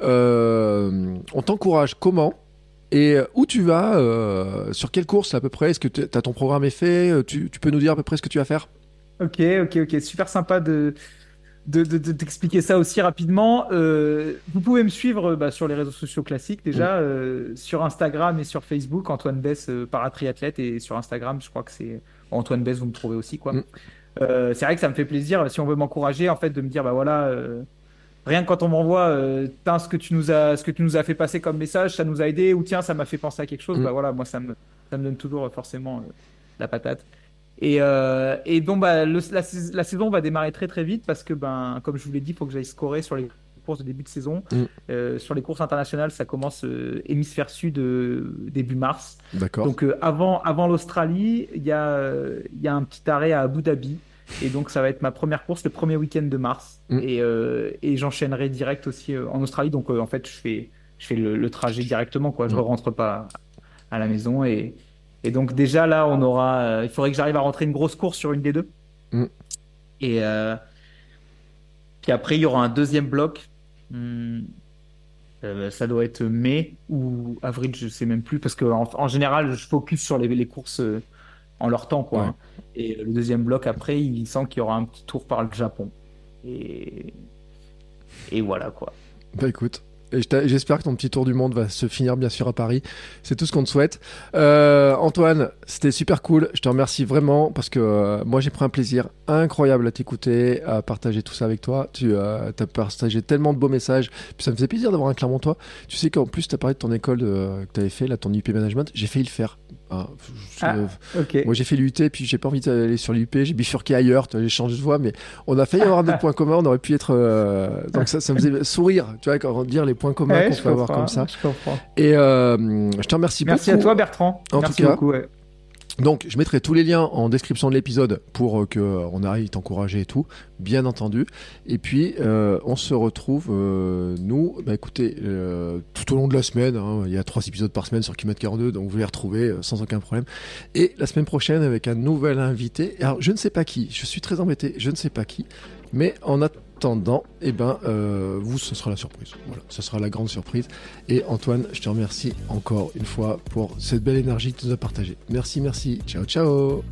A: On t'encourage comment et où tu vas Sur quelle course à peu près? Est-ce que tu as ton programme est fait? Tu peux nous dire à peu près ce que tu vas faire?
B: Ok, ok, ok. Super sympa de, de, de- de t'expliquer ça aussi rapidement. Euh, vous pouvez me suivre bah, sur les réseaux sociaux classiques déjà, euh, sur Instagram et sur Facebook, Antoine Bess, euh, paratriathlète, et sur Instagram, je crois que c'est Antoine Bess, vous me trouvez aussi, quoi.
A: Mm.
B: C'est vrai que ça me fait plaisir, si on veut m'encourager, en fait, de me dire, bah voilà, rien que quand on m'envoie, Tiens, ce que tu nous as, ce que tu nous as fait passer comme message, ça nous a aidé, ou tiens, ça m'a fait penser à quelque chose,
A: Mm.
B: bah voilà, moi, ça me, ça me donne toujours forcément la patate. Et, euh, et donc, bah, le- la, sais- la saison va démarrer très très vite parce que, ben, comme je vous l'ai dit, il faut que j'aille scorer sur les courses de début de saison.
A: Mm.
B: Euh, sur les courses internationales, ça commence euh, hémisphère sud début mars.
A: D'accord.
B: Donc, avant, avant l'Australie, il y, a, il y a un petit arrêt à Abu Dhabi. Et donc, ça va être ma première course le premier week-end de mars.
A: Mm.
B: Et, et j'enchaînerai direct aussi en Australie. Donc, en fait, je fais, je fais le, le trajet directement. Quoi. Je
A: Mm.
B: ne rentre pas à la maison. Et, et donc, déjà, là, on aura. euh, il faudrait que j'arrive à rentrer une grosse course sur une des deux.
A: Mm.
B: Et euh, puis après, il y aura un deuxième bloc. Hmm. Euh, ça doit être mai ou avril, je sais même plus, parce que en, en général, je focus sur les, les courses euh, en leur temps, quoi.
A: Ouais.
B: hein. Et le deuxième bloc après, il sent qu'il y aura un petit tour par le Japon. Et et voilà quoi.
A: Bah écoute, j'espère que ton petit tour du monde va se finir bien sûr à Paris. C'est tout ce qu'on te souhaite. Euh, Antoine, c'était super cool. Je te remercie vraiment parce que euh, moi j'ai pris un plaisir incroyable à t'écouter, à partager tout ça avec toi. Tu as partagé tellement de beaux messages. Ça me faisait plaisir d'avoir un Clermontois. Tu sais qu'en plus tu as parlé de ton école que tu avais fait, ton UP Management. J'ai failli le faire. Ah, je-
B: Ah.
A: Moi j'ai fait l'UT puis j'ai pas envie d'aller sur l'UP, j'ai bifurqué ailleurs, j'ai changé de voie, mais on a failli avoir des points communs, on aurait pu être. euh, Donc ça, ça me faisait sourire, tu vois, quand dire les points communs
B: Ouais,
A: qu'on peut avoir comme ça.
B: Je comprends.
A: Et euh, je te remercie
B: Merci à
A: beaucoup.
B: toi Bertrand.
A: En
B: Merci
A: tout cas,
B: beaucoup. ouais.
A: Donc, je mettrai tous les liens en description de l'épisode pour euh, euh, arrive t'encourager et tout, bien entendu. Et puis, euh, on se retrouve, euh, nous, bah écoutez, tout au long de la semaine. hein, il y a trois épisodes par semaine sur Kilomètre 42, donc vous les retrouvez sans aucun problème. Et la semaine prochaine avec un nouvel invité. Alors, je ne sais pas qui. Je suis très embêté. Je ne sais pas qui. Mais en attendant, eh ben, euh, vous, ce sera la surprise. Voilà, ce sera la grande surprise. Et Antoine, je te remercie encore une fois pour cette belle énergie que tu nous as partagée. Merci, merci. Ciao, ciao.